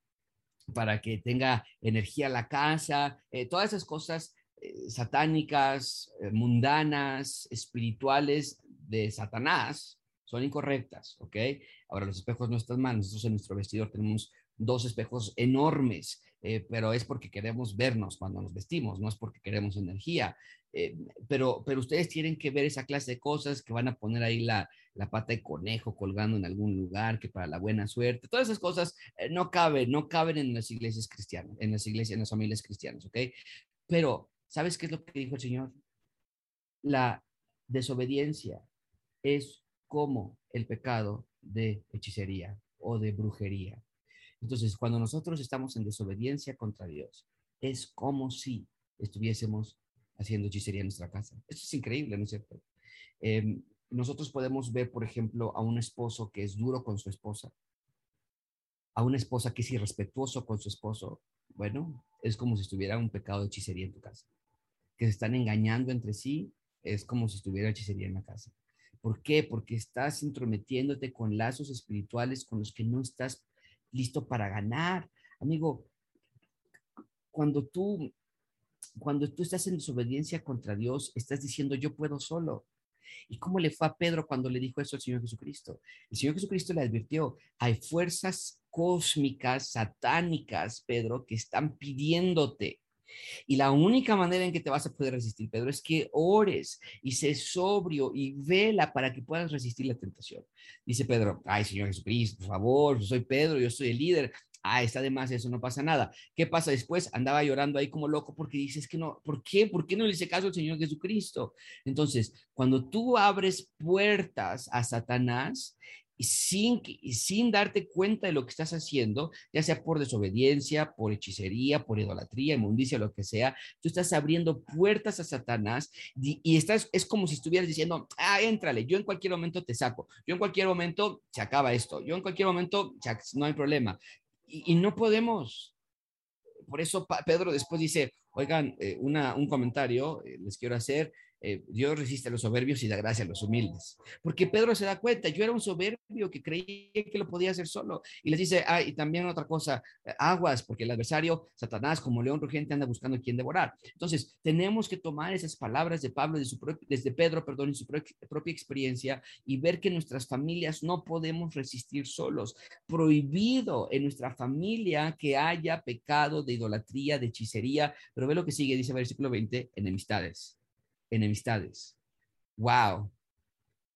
para que tenga energía la casa, eh, todas esas cosas satánicas, mundanas, espirituales de Satanás, son incorrectas, ¿ok? Ahora los espejos no están mal, nosotros en nuestro vestidor tenemos dos espejos enormes, eh, pero es porque queremos vernos cuando nos vestimos, no es porque queremos energía. Eh, pero, pero ustedes tienen que ver esa clase de cosas que van a poner ahí la, la pata de conejo colgando en algún lugar, que para la buena suerte, todas esas cosas eh, no caben, no caben en las iglesias cristianas, en las iglesias, en las familias cristianas, ¿ok? Pero, ¿sabes qué es lo que dijo el Señor? La desobediencia es como el pecado de hechicería o de brujería. Entonces, cuando nosotros estamos en desobediencia contra Dios, es como si estuviésemos haciendo hechicería en nuestra casa. Eso es increíble, ¿no es cierto? Em, nosotros podemos ver, por ejemplo, a un esposo que es duro con su esposa, a una esposa que es irrespetuoso con su esposo. Bueno, es como si estuviera un pecado de hechicería en tu casa. Que se están engañando entre sí, es como si estuviera hechicería en la casa. ¿Por qué? Porque estás intrometiéndote con lazos espirituales con los que no estás listo para ganar. Amigo, cuando tú, cuando tú estás en desobediencia contra Dios, estás diciendo, yo puedo solo. ¿Y cómo le fue a Pedro cuando le dijo eso al Señor Jesucristo? El Señor Jesucristo le advirtió, hay fuerzas cósmicas, satánicas, Pedro, que están pidiéndote y la única manera en que te vas a poder resistir, Pedro, es que ores y sé sobrio y vela para que puedas resistir la tentación. Dice Pedro, ay, Señor Jesucristo, por favor, soy Pedro, yo soy el líder. Ah, está de más, eso no pasa nada. ¿Qué pasa después? Andaba llorando ahí como loco porque dices que no, ¿por qué? ¿Por qué no le hice caso al Señor Jesucristo? Entonces, cuando tú abres puertas a Satanás, y sin, sin darte cuenta de lo que estás haciendo, ya sea por desobediencia, por hechicería, por idolatría, inmundicia, lo que sea, tú estás abriendo puertas a Satanás y, estás, es como si estuvieras diciendo, ah, éntrale, yo en cualquier momento te saco, yo en cualquier momento se acaba esto, yo en cualquier momento no hay problema. Y, no podemos. Por eso Pedro después dice, oigan, eh, una, un comentario eh, les quiero hacer. Eh, Dios resiste a los soberbios y da gracia a los humildes. Porque Pedro se da cuenta, yo era un soberbio que creía que lo podía hacer solo. Y les dice, ah, y también otra cosa, aguas, porque el adversario, Satanás, como león rugiente, anda buscando a quien devorar. Entonces, tenemos que tomar esas palabras de Pablo, de su desde Pedro, perdón, en su propia experiencia y ver que nuestras familias no podemos resistir solos. Prohibido en nuestra familia que haya pecado de idolatría, de hechicería, pero ve lo que sigue, dice versículo 20, enemistades enemistades. Wow.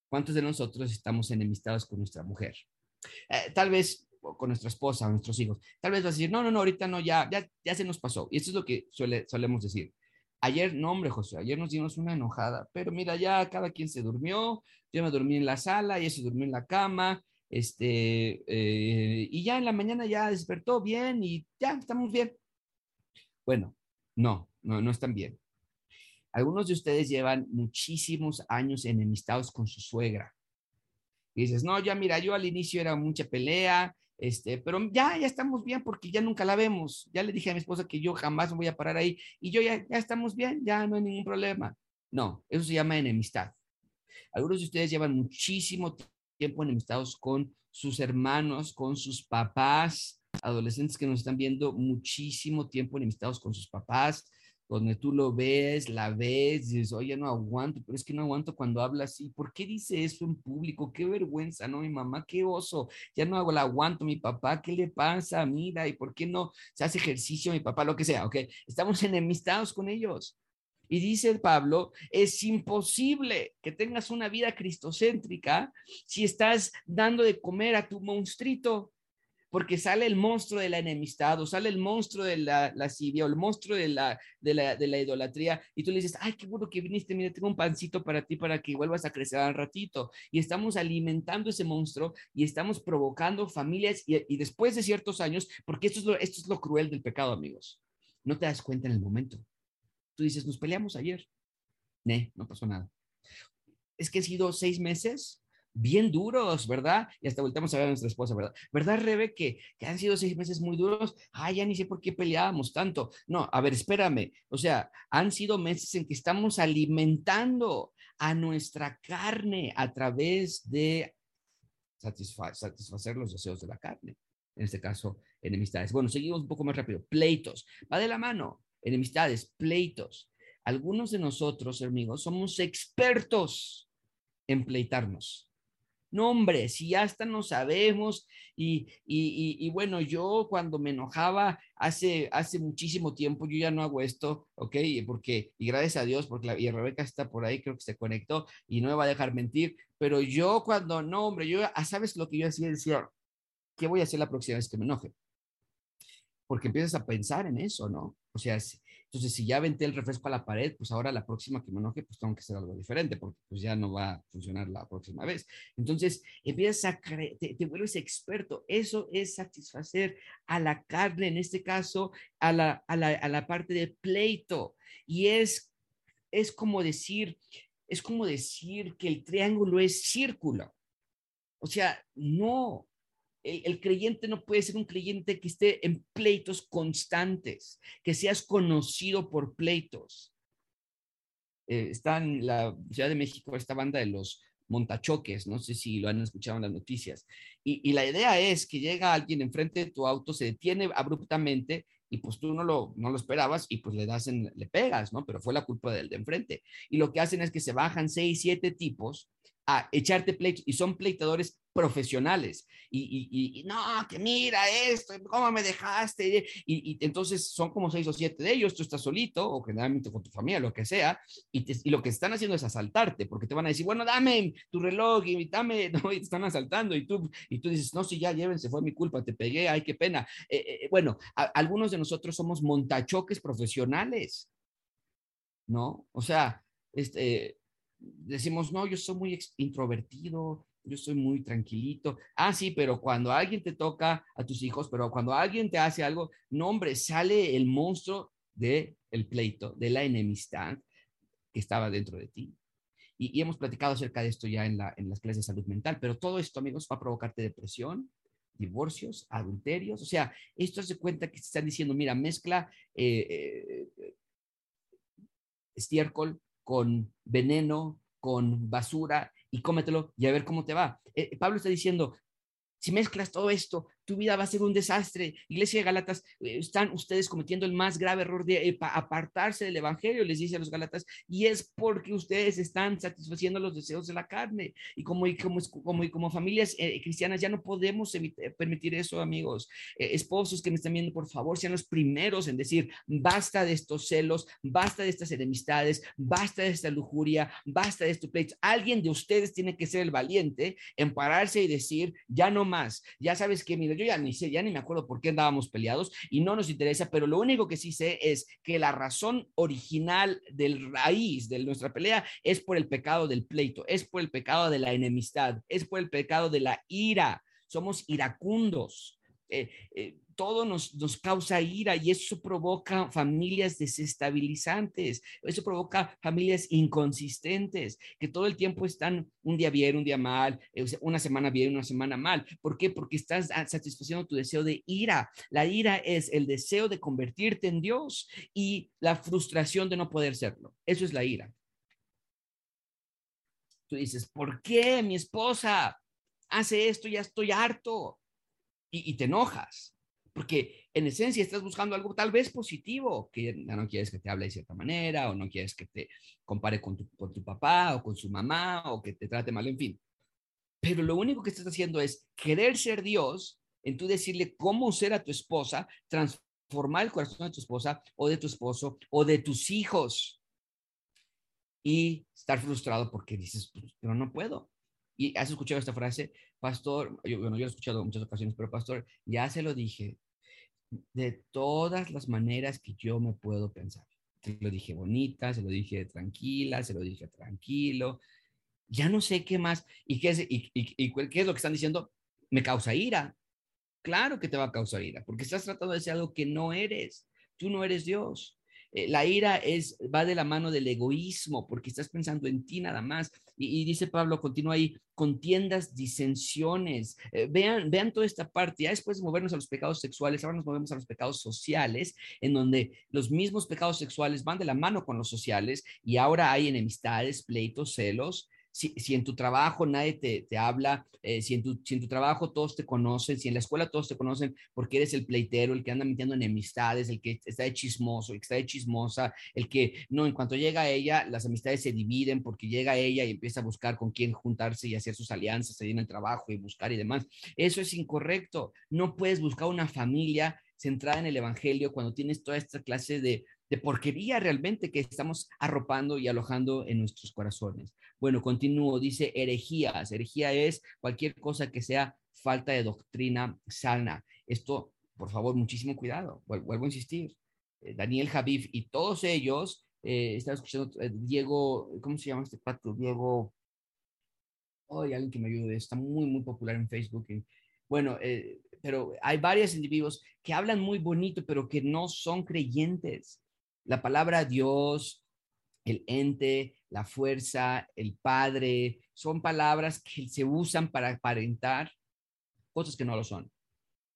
¿Cuántos de nosotros estamos enemistados con nuestra mujer? Eh, tal vez con nuestra esposa o nuestros hijos. Tal vez vas a decir, no, no, no, ahorita no, ya, ya, ya se nos pasó. Y eso es lo que suele, solemos decir. Ayer, no, hombre, José, ayer nos dimos una enojada, pero mira, ya cada quien se durmió, yo me dormí en la sala, ella se durmió en la cama, este, eh, y ya en la mañana ya despertó bien y ya estamos bien. Bueno, no, no, no están bien. Algunos de ustedes llevan muchísimos años enemistados con su suegra. Y dices, no, ya mira, yo al inicio era mucha pelea, este, pero ya, ya estamos bien porque ya nunca la vemos. Ya le dije a mi esposa que yo jamás voy a parar ahí y yo ya, ya estamos bien, ya no hay ningún problema. No, eso se llama enemistad. Algunos de ustedes llevan muchísimo tiempo enemistados con sus hermanos, con sus papás, adolescentes que nos están viendo muchísimo tiempo enemistados con sus papás, donde tú lo ves, la ves, dices, oye, no aguanto, pero es que no aguanto cuando habla así. ¿Por qué dice eso en público? Qué vergüenza, ¿no? Mi mamá, qué oso, ya no hago la aguanto, mi papá, ¿qué le pasa? Mira, ¿y por qué no se hace ejercicio mi papá? Lo que sea, ¿ok? Estamos enemistados con ellos. Y dice Pablo, es imposible que tengas una vida cristocéntrica si estás dando de comer a tu monstruito porque sale el monstruo de la enemistad o sale el monstruo de la lascivia o el monstruo de la, de la, de la idolatría y tú le dices, ay, qué bueno que viniste, mira, tengo un pancito para ti para que vuelvas a crecer al ratito. Y estamos alimentando ese monstruo y estamos provocando familias y, después de ciertos años, porque esto es, lo, esto es lo cruel del pecado, amigos, no te das cuenta en el momento. Tú dices, nos peleamos ayer. No, no pasó nada. Es que ha sido seis meses bien duros, ¿verdad? Y hasta volteamos a ver a nuestra esposa, ¿verdad? ¿Verdad, Rebe, que, han sido seis meses muy duros? Ay, ya ni sé por qué peleábamos tanto. No, a ver, espérame. O sea, han sido meses en que estamos alimentando a nuestra carne a través de satisfacer los deseos de la carne. En este caso, enemistades. Bueno, seguimos un poco más rápido. Pleitos. Va de la mano. Enemistades, pleitos. Algunos de nosotros, amigos, somos expertos en pleitarnos No, hombre, si hasta no sabemos. Y, y, y, bueno, yo cuando me enojaba hace, hace muchísimo tiempo, yo ya no hago esto, ¿ok? Porque, y gracias a Dios, porque la, y Rebeca está por ahí, creo que se conectó y no me va a dejar mentir. Pero yo cuando, no, hombre, yo, ah, ¿sabes lo que yo hacía? Decía, ¿qué voy a hacer la próxima vez que me enoje? Porque empiezas a pensar en eso, ¿no? O sea, entonces, si ya aventé el refresco a la pared, pues ahora la próxima que me enoje, pues tengo que hacer algo diferente, porque pues ya no va a funcionar la próxima vez. Entonces, empiezas a te, te, vuelves experto. Eso es satisfacer a la carne, en este caso, a la, a la, a la parte de pleito. Y es, es como decir, es como decir que el triángulo es círculo. O sea, no, el, creyente no puede ser un creyente que esté en pleitos constantes, que seas conocido por pleitos. Eh, está en la Ciudad de México esta banda de los montachoques, no sé si lo han escuchado en las noticias. Y, la idea es que llega alguien enfrente de tu auto, se detiene abruptamente y pues tú no lo, no lo esperabas y pues le das le pegas, ¿no? Pero fue la culpa del de enfrente. Y lo que hacen es que se bajan seis, siete tipos a echarte pleitos y son pleitadores profesionales. Y, no, que mira esto, ¿cómo me dejaste? Y, entonces son como seis o siete de ellos, tú estás solito o generalmente con tu familia, lo que sea, y, lo que están haciendo es asaltarte, porque te van a decir, bueno, dame tu reloj y dame, ¿no? y te están asaltando y tú, y tú dices, no, si ya llévense, fue mi culpa, te pegué, ay, qué pena. Eh, eh, bueno, algunos de nosotros somos montachoques profesionales, ¿no? O sea, este, decimos, no, yo soy muy introvertido, yo soy muy tranquilito. Ah, sí, pero cuando alguien te toca a tus hijos, pero cuando alguien te hace algo, no, hombre, sale el monstruo del el pleito, de la enemistad que estaba dentro de ti. Y, hemos platicado acerca de esto ya en, la, en las clases de salud mental, pero todo esto, amigos, va a provocarte depresión, divorcios, adulterios. O sea, esto se cuenta que se están diciendo, mira, mezcla eh, eh, estiércol con veneno, con basura y cómetelo y a ver cómo te va. Eh, Pablo está diciendo, si mezclas todo esto, tu vida va a ser un desastre. Iglesia de Galatas, eh, están ustedes cometiendo el más grave error de eh, apartarse del Evangelio, les dice a los Galatas, y es porque ustedes están satisfaciendo los deseos de la carne. Y como, y como, como, como familias eh, cristianas ya no podemos permitir eso, amigos. esposos que me están viendo, por favor, sean los primeros en decir, basta de estos celos, basta de estas enemistades, basta de esta lujuria, basta de estos pleitos. Alguien de ustedes tiene que ser el valiente en pararse y decir, ya no más, ya sabes que, mira, yo ya ni sé, ya ni me acuerdo por qué andábamos peleados y no nos interesa, pero lo único que sí sé es que la razón original del raíz de nuestra pelea es por el pecado del pleito, es por el pecado de la enemistad, es por el pecado de la ira. Somos iracundos. Eh, eh, todo nos, nos causa ira y eso provoca familias desestabilizantes, eso provoca familias inconsistentes, que todo el tiempo están un día bien, un día mal, eh, una semana bien, una semana mal. ¿Por qué? Porque estás satisfaciendo tu deseo de ira. La ira es el deseo de convertirte en Dios y la frustración de no poder serlo. Eso es la ira. Tú dices, ¿por qué mi esposa hace esto? Ya estoy harto. Y, y te enojas porque en esencia estás buscando algo tal vez positivo, que no quieres que te hable de cierta manera, o no quieres que te compare con tu, con tu papá o con su mamá, o que te trate mal, en fin. Pero lo único que estás haciendo es querer ser Dios, en tú decirle cómo ser a tu esposa, transformar el corazón de tu esposa o de tu esposo o de tus hijos. Y estar frustrado porque dices, pues, pero no puedo. Y has escuchado esta frase, pastor, yo, bueno, yo he escuchado en muchas ocasiones, pero pastor, ya se lo dije, de todas las maneras que yo me puedo pensar. Se lo dije bonita, se lo dije tranquila, se lo dije tranquilo. Ya no sé qué más. ¿Y qué es, y, y, qué es lo que están diciendo? Me causa ira. Claro que te va a causar ira, porque estás tratando de ser algo que no eres. Tú no eres Dios. Eh, la ira es, va de la mano del egoísmo, porque estás pensando en ti nada más. Y, dice Pablo, continúa ahí, contiendas, disensiones. Eh, vean, vean toda esta parte. Ya después de movernos a los pecados sexuales, ahora nos movemos a los pecados sociales, en donde los mismos pecados sexuales van de la mano con los sociales y ahora hay enemistades, pleitos, celos, si, en tu trabajo nadie te, te habla, eh, si, en tu, si en tu trabajo todos te conocen, si en la escuela todos te conocen porque eres el pleitero, el que anda metiendo enemistades, el que está de chismoso, el que está de chismosa, el que no, en cuanto llega ella, las amistades se dividen porque llega ella y empieza a buscar con quién juntarse y hacer sus alianzas ahí en el trabajo y buscar y demás. Eso es incorrecto. No puedes buscar una familia centrada en el Evangelio cuando tienes toda esta clase de, de porquería realmente que estamos arropando y alojando en nuestros corazones. Bueno, continúo, dice herejías. Herejía es cualquier cosa que sea falta de doctrina sana. Esto, por favor, muchísimo cuidado. Vuelvo a insistir. Eh, Daniel Javif y todos ellos, eh, estaba escuchando eh, Diego, ¿cómo se llama este pato? Diego, oh, alguien que me ayude, está muy, muy popular en Facebook. bueno, eh, pero hay varios individuos que hablan muy bonito, pero que no son creyentes. La palabra Dios, el ente, la fuerza, el padre, son palabras que se usan para aparentar cosas que no lo son.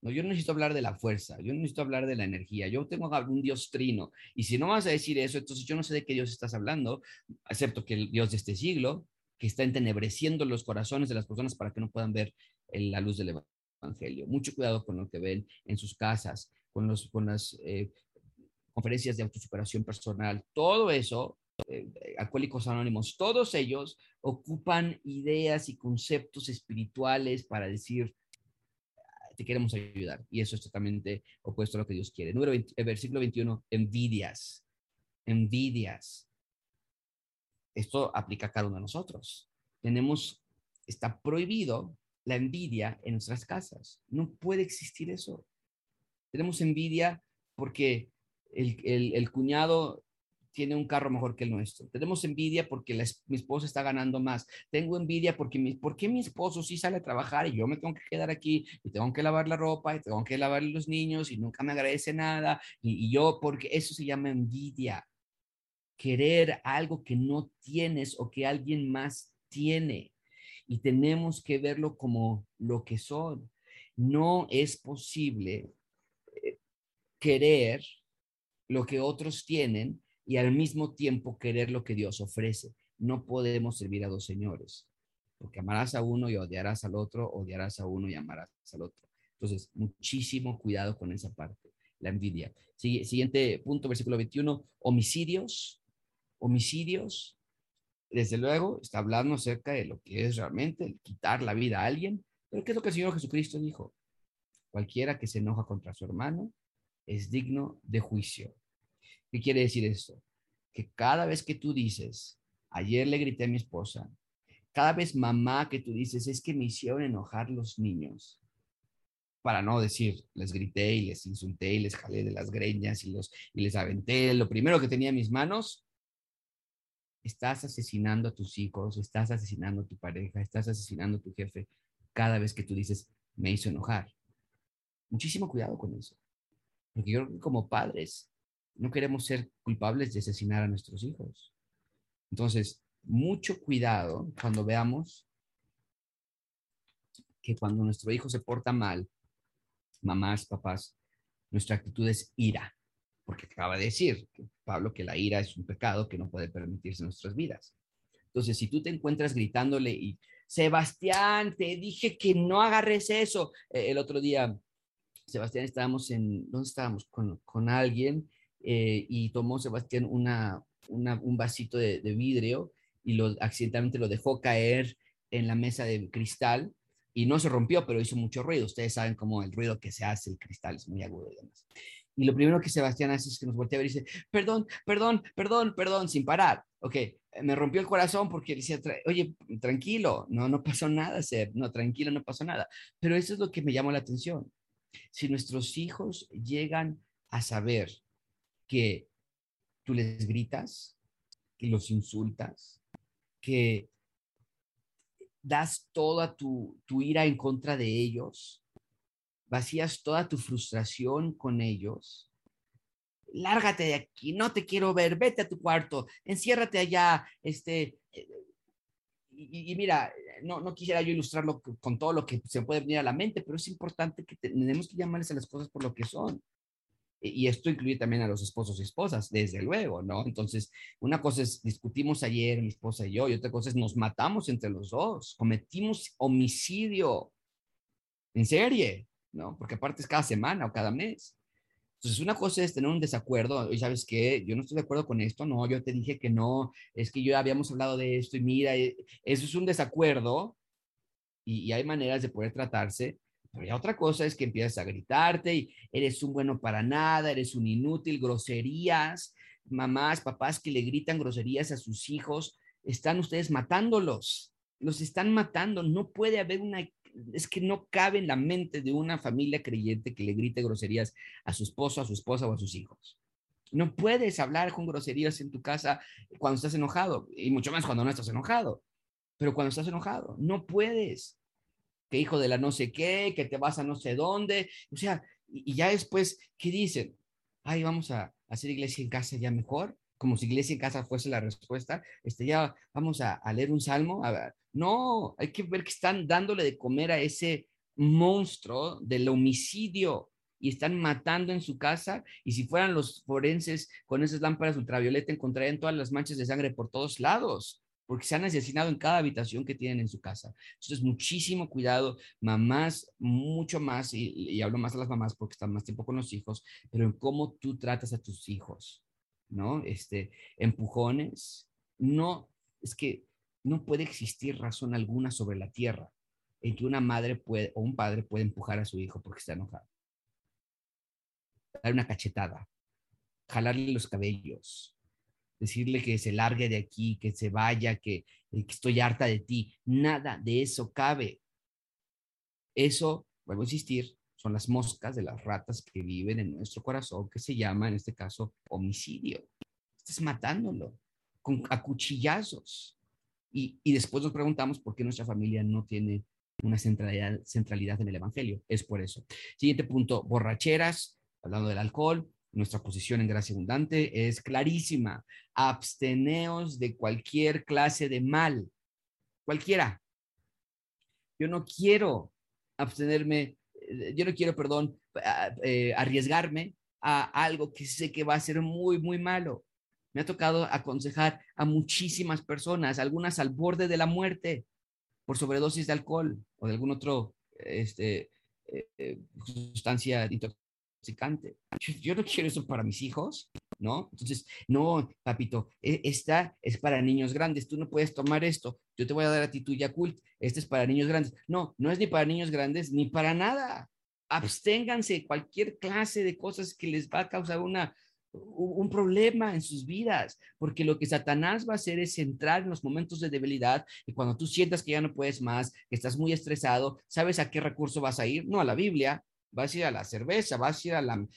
No, yo no necesito hablar de la fuerza, yo no necesito hablar de la energía, yo tengo un Dios trino. Y si no vas a decir eso, entonces yo no sé de qué Dios estás hablando, excepto que el Dios de este siglo, que está entenebreciendo los corazones de las personas para que no puedan ver la luz del Evangelio. Mucho cuidado con lo que ven en sus casas, con, los, con las eh, conferencias de autosuperación personal, todo eso eh, anónimos, todos ellos ocupan ideas y conceptos espirituales para decir, te queremos ayudar. Y eso es totalmente opuesto a lo que Dios quiere. Número 20, eh, versículo 21, envidias. Envidias. Esto aplica a cada uno de nosotros. Tenemos, está prohibido la envidia en nuestras casas. No puede existir eso. Tenemos envidia porque el, el cuñado tiene un carro mejor que el nuestro. Tenemos envidia porque mi esposa está ganando más. Tengo envidia porque mi, porque mi esposo sí sale a trabajar y yo me tengo que quedar aquí y tengo que lavar la ropa y tengo que lavar los niños y nunca me agradece nada. Y, y yo, porque eso se llama envidia. Querer algo que no tienes o que alguien más tiene. Y tenemos que verlo como lo que son. No es posible eh, querer lo que otros tienen y al mismo tiempo querer lo que Dios ofrece. No podemos servir a dos señores, porque amarás a uno y odiarás al otro, odiarás a uno y amarás al otro. Entonces, muchísimo cuidado con esa parte, la envidia. Siguiente punto, versículo 21, homicidios, homicidios. Desde luego, está hablando acerca de lo que es realmente quitar la vida a alguien, pero ¿qué es lo que el Señor Jesucristo dijo? Cualquiera que se enoja contra su hermano es digno de juicio. ¿Qué quiere decir esto? Que cada vez que tú dices, ayer le grité a mi esposa, cada vez mamá que tú dices, es que me hicieron enojar los niños, para no decir, les grité y les insulté y les jalé de las greñas y, los, y les aventé lo primero que tenía en mis manos, estás asesinando a tus hijos, estás asesinando a tu pareja, estás asesinando a tu jefe cada vez que tú dices, me hizo enojar. Muchísimo cuidado con eso. Porque yo como padres no queremos ser culpables de asesinar a nuestros hijos. Entonces, mucho cuidado cuando veamos que cuando nuestro hijo se porta mal, mamás, papás, nuestra actitud es ira, porque acaba de decir Pablo que la ira es un pecado que no puede permitirse en nuestras vidas. Entonces, si tú te encuentras gritándole y, Sebastián, te dije que no agarres eso. Eh, el otro día, Sebastián, estábamos en, ¿dónde estábamos? Con, con alguien eh, y tomó Sebastián una, un vasito de, vidrio y lo accidentalmente lo dejó caer en la mesa de cristal y no se rompió, pero hizo mucho ruido. Ustedes saben cómo el ruido que se hace el cristal es muy agudo y demás. Y lo primero que Sebastián hace es que nos voltea a ver y dice, perdón, perdón, perdón, perdón, sin parar. Ok, me rompió el corazón porque decía, oye, tranquilo, no, no pasó nada, Seb, no, tranquilo, no pasó nada. Pero eso es lo que me llamó la atención. Si nuestros hijos llegan a saber que tú les gritas, que los insultas, que das toda tu, tu ira en contra de ellos, vacías toda tu frustración con ellos, lárgate de aquí, no te quiero ver, vete a tu cuarto, enciérrate allá, este, y, mira, no, no quisiera yo ilustrarlo con todo lo que se puede venir a la mente, pero es importante que tenemos que llamarles a las cosas por lo que son. Y esto incluye también a los esposos y esposas, desde luego, ¿no? Entonces, una cosa es, discutimos ayer mi esposa y yo, y otra cosa es, nos matamos entre los dos, cometimos homicidio en serie, ¿no? Porque aparte es cada semana o cada mes. Entonces, una cosa es tener un desacuerdo, y sabes qué, yo no estoy de acuerdo con esto, no, yo te dije que no, es que yo habíamos hablado de esto y mira, eh, eso es un desacuerdo y, y hay maneras de poder tratarse, pero ya otra cosa es que empiezas a gritarte y eres un bueno para nada, eres un inútil, groserías, mamás, papás que le gritan groserías a sus hijos, están ustedes matándolos, los están matando, no puede haber una, es que no cabe en la mente de una familia creyente que le grite groserías a su esposo, a su esposa o a sus hijos. No puedes hablar con groserías en tu casa cuando estás enojado, y mucho más cuando no estás enojado, pero cuando estás enojado, no puedes que hijo de la no sé qué, que te vas a no sé dónde. O sea, y, ya después, ¿qué dicen? Ay, vamos a hacer iglesia en casa ya mejor, como si iglesia en casa fuese la respuesta. Este, ya vamos a, leer un salmo. A ver. No, hay que ver que están dándole de comer a ese monstruo del homicidio y están matando en su casa y si fueran los forenses con esas lámparas ultravioleta encontrarían todas las manchas de sangre por todos lados porque se han asesinado en cada habitación que tienen en su casa. Entonces, muchísimo cuidado, mamás, mucho más, y, hablo más a las mamás porque están más tiempo con los hijos, pero en cómo tú tratas a tus hijos, ¿no? Este, empujones, no, es que no puede existir razón alguna sobre la tierra en que una madre puede, o un padre puede empujar a su hijo porque está enojado. Dar una cachetada, jalarle los cabellos, decirle que se largue de aquí, que se vaya, que, eh, que estoy harta de ti. Nada de eso cabe. Eso, vuelvo a insistir, son las moscas de las ratas que viven en nuestro corazón, que se llama en este caso homicidio. Estás matándolo con acuchillazos. Y, y después nos preguntamos por qué nuestra familia no tiene una centralidad, centralidad en el Evangelio. Es por eso. Siguiente punto, borracheras, hablando del alcohol, nuestra posición en gracia abundante es clarísima. Absteneos de cualquier clase de mal, cualquiera. Yo no quiero abstenerme, eh, yo no quiero, perdón, eh, arriesgarme a algo que sé que va a ser muy, muy malo. Me ha tocado aconsejar a muchísimas personas, algunas al borde de la muerte por sobredosis de alcohol o de algún otro este, eh, sustancia yo no quiero eso para mis hijos, ¿no? Entonces, no, papito, e, esta es para niños grandes, tú no puedes tomar esto, yo te voy a dar a ti tu Yakult, este es para niños grandes. No, no es ni para niños grandes ni para nada. Absténganse cualquier clase de cosas que les va a causar una, un problema en sus vidas, porque lo que Satanás va a hacer es entrar en los momentos de debilidad y cuando tú sientas que ya no puedes más, que estás muy estresado, ¿sabes a qué recurso vas a ir? No a la Biblia, vas a ir a la cerveza, vas a ir al,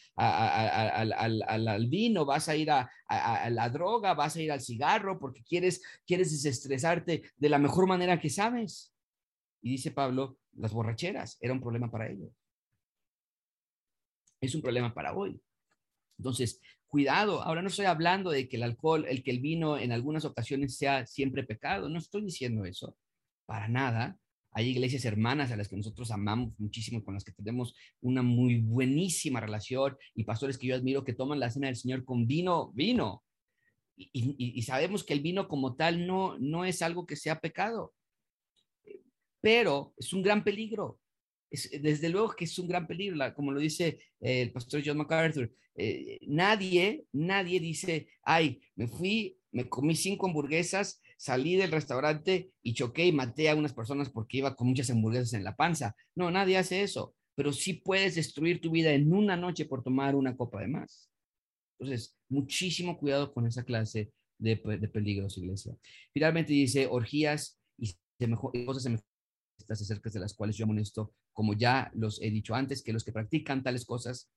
al, vino, vas a ir a, la droga, vas a ir al cigarro, porque quieres, quieres desestresarte de la mejor manera que sabes. Y dice Pablo, las borracheras era un problema para ellos. Es un problema para hoy. Entonces, cuidado, ahora no estoy hablando de que el alcohol, el que el vino en algunas ocasiones sea siempre pecado, no estoy diciendo eso, para nada, hay iglesias hermanas a las que nosotros amamos muchísimo, con las que tenemos una muy buenísima relación y pastores que yo admiro que toman la cena del Señor con vino, vino. Y, sabemos que el vino como tal no, no es algo que sea pecado, pero es un gran peligro. Es, desde luego que es un gran peligro, como lo dice eh, el pastor John MacArthur. Eh, nadie, nadie dice, ay, me fui, me comí cinco hamburguesas salí del restaurante y choqué y maté a unas personas porque iba con muchas hamburguesas en la panza. No, nadie hace eso, pero sí puedes destruir tu vida en una noche por tomar una copa de más. Entonces, muchísimo cuidado con esa clase de, de peligros, iglesia. Finalmente dice orgías y, cosas semejantes acerca de las cuales yo amonesto, como ya los he dicho antes, que los que practican tales cosas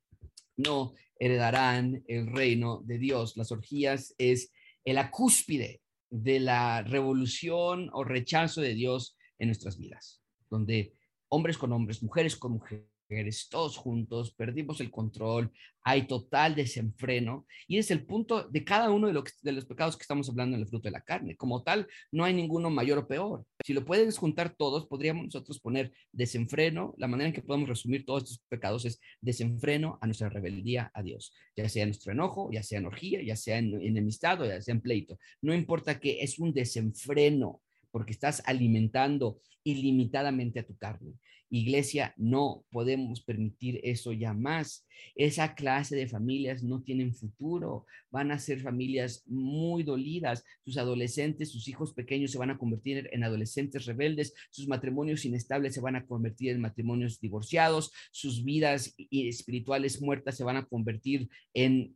no heredarán el reino de Dios. Las orgías es el acúspide de la revolución o rechazo de Dios en nuestras vidas, donde hombres con hombres, mujeres con mujeres, mujeres, todos juntos, perdimos el control, hay total desenfreno y es el punto de cada uno de, los pecados que estamos hablando en el fruto de la carne. Como tal, no hay ninguno mayor o peor. Si lo puedes juntar todos, podríamos nosotros poner desenfreno. La manera en que podemos resumir todos estos pecados es desenfreno a nuestra rebeldía a Dios, ya sea nuestro enojo, ya sea en orgía, ya sea en enemistad ya sea en pleito. No importa que es un desenfreno porque estás alimentando ilimitadamente a tu carne. Iglesia, no podemos permitir eso ya más. Esa clase de familias no tienen futuro, van a ser familias muy dolidas. Sus adolescentes, sus hijos pequeños se van a convertir en adolescentes rebeldes, sus matrimonios inestables se van a convertir en matrimonios divorciados, sus vidas espirituales muertas se van a convertir en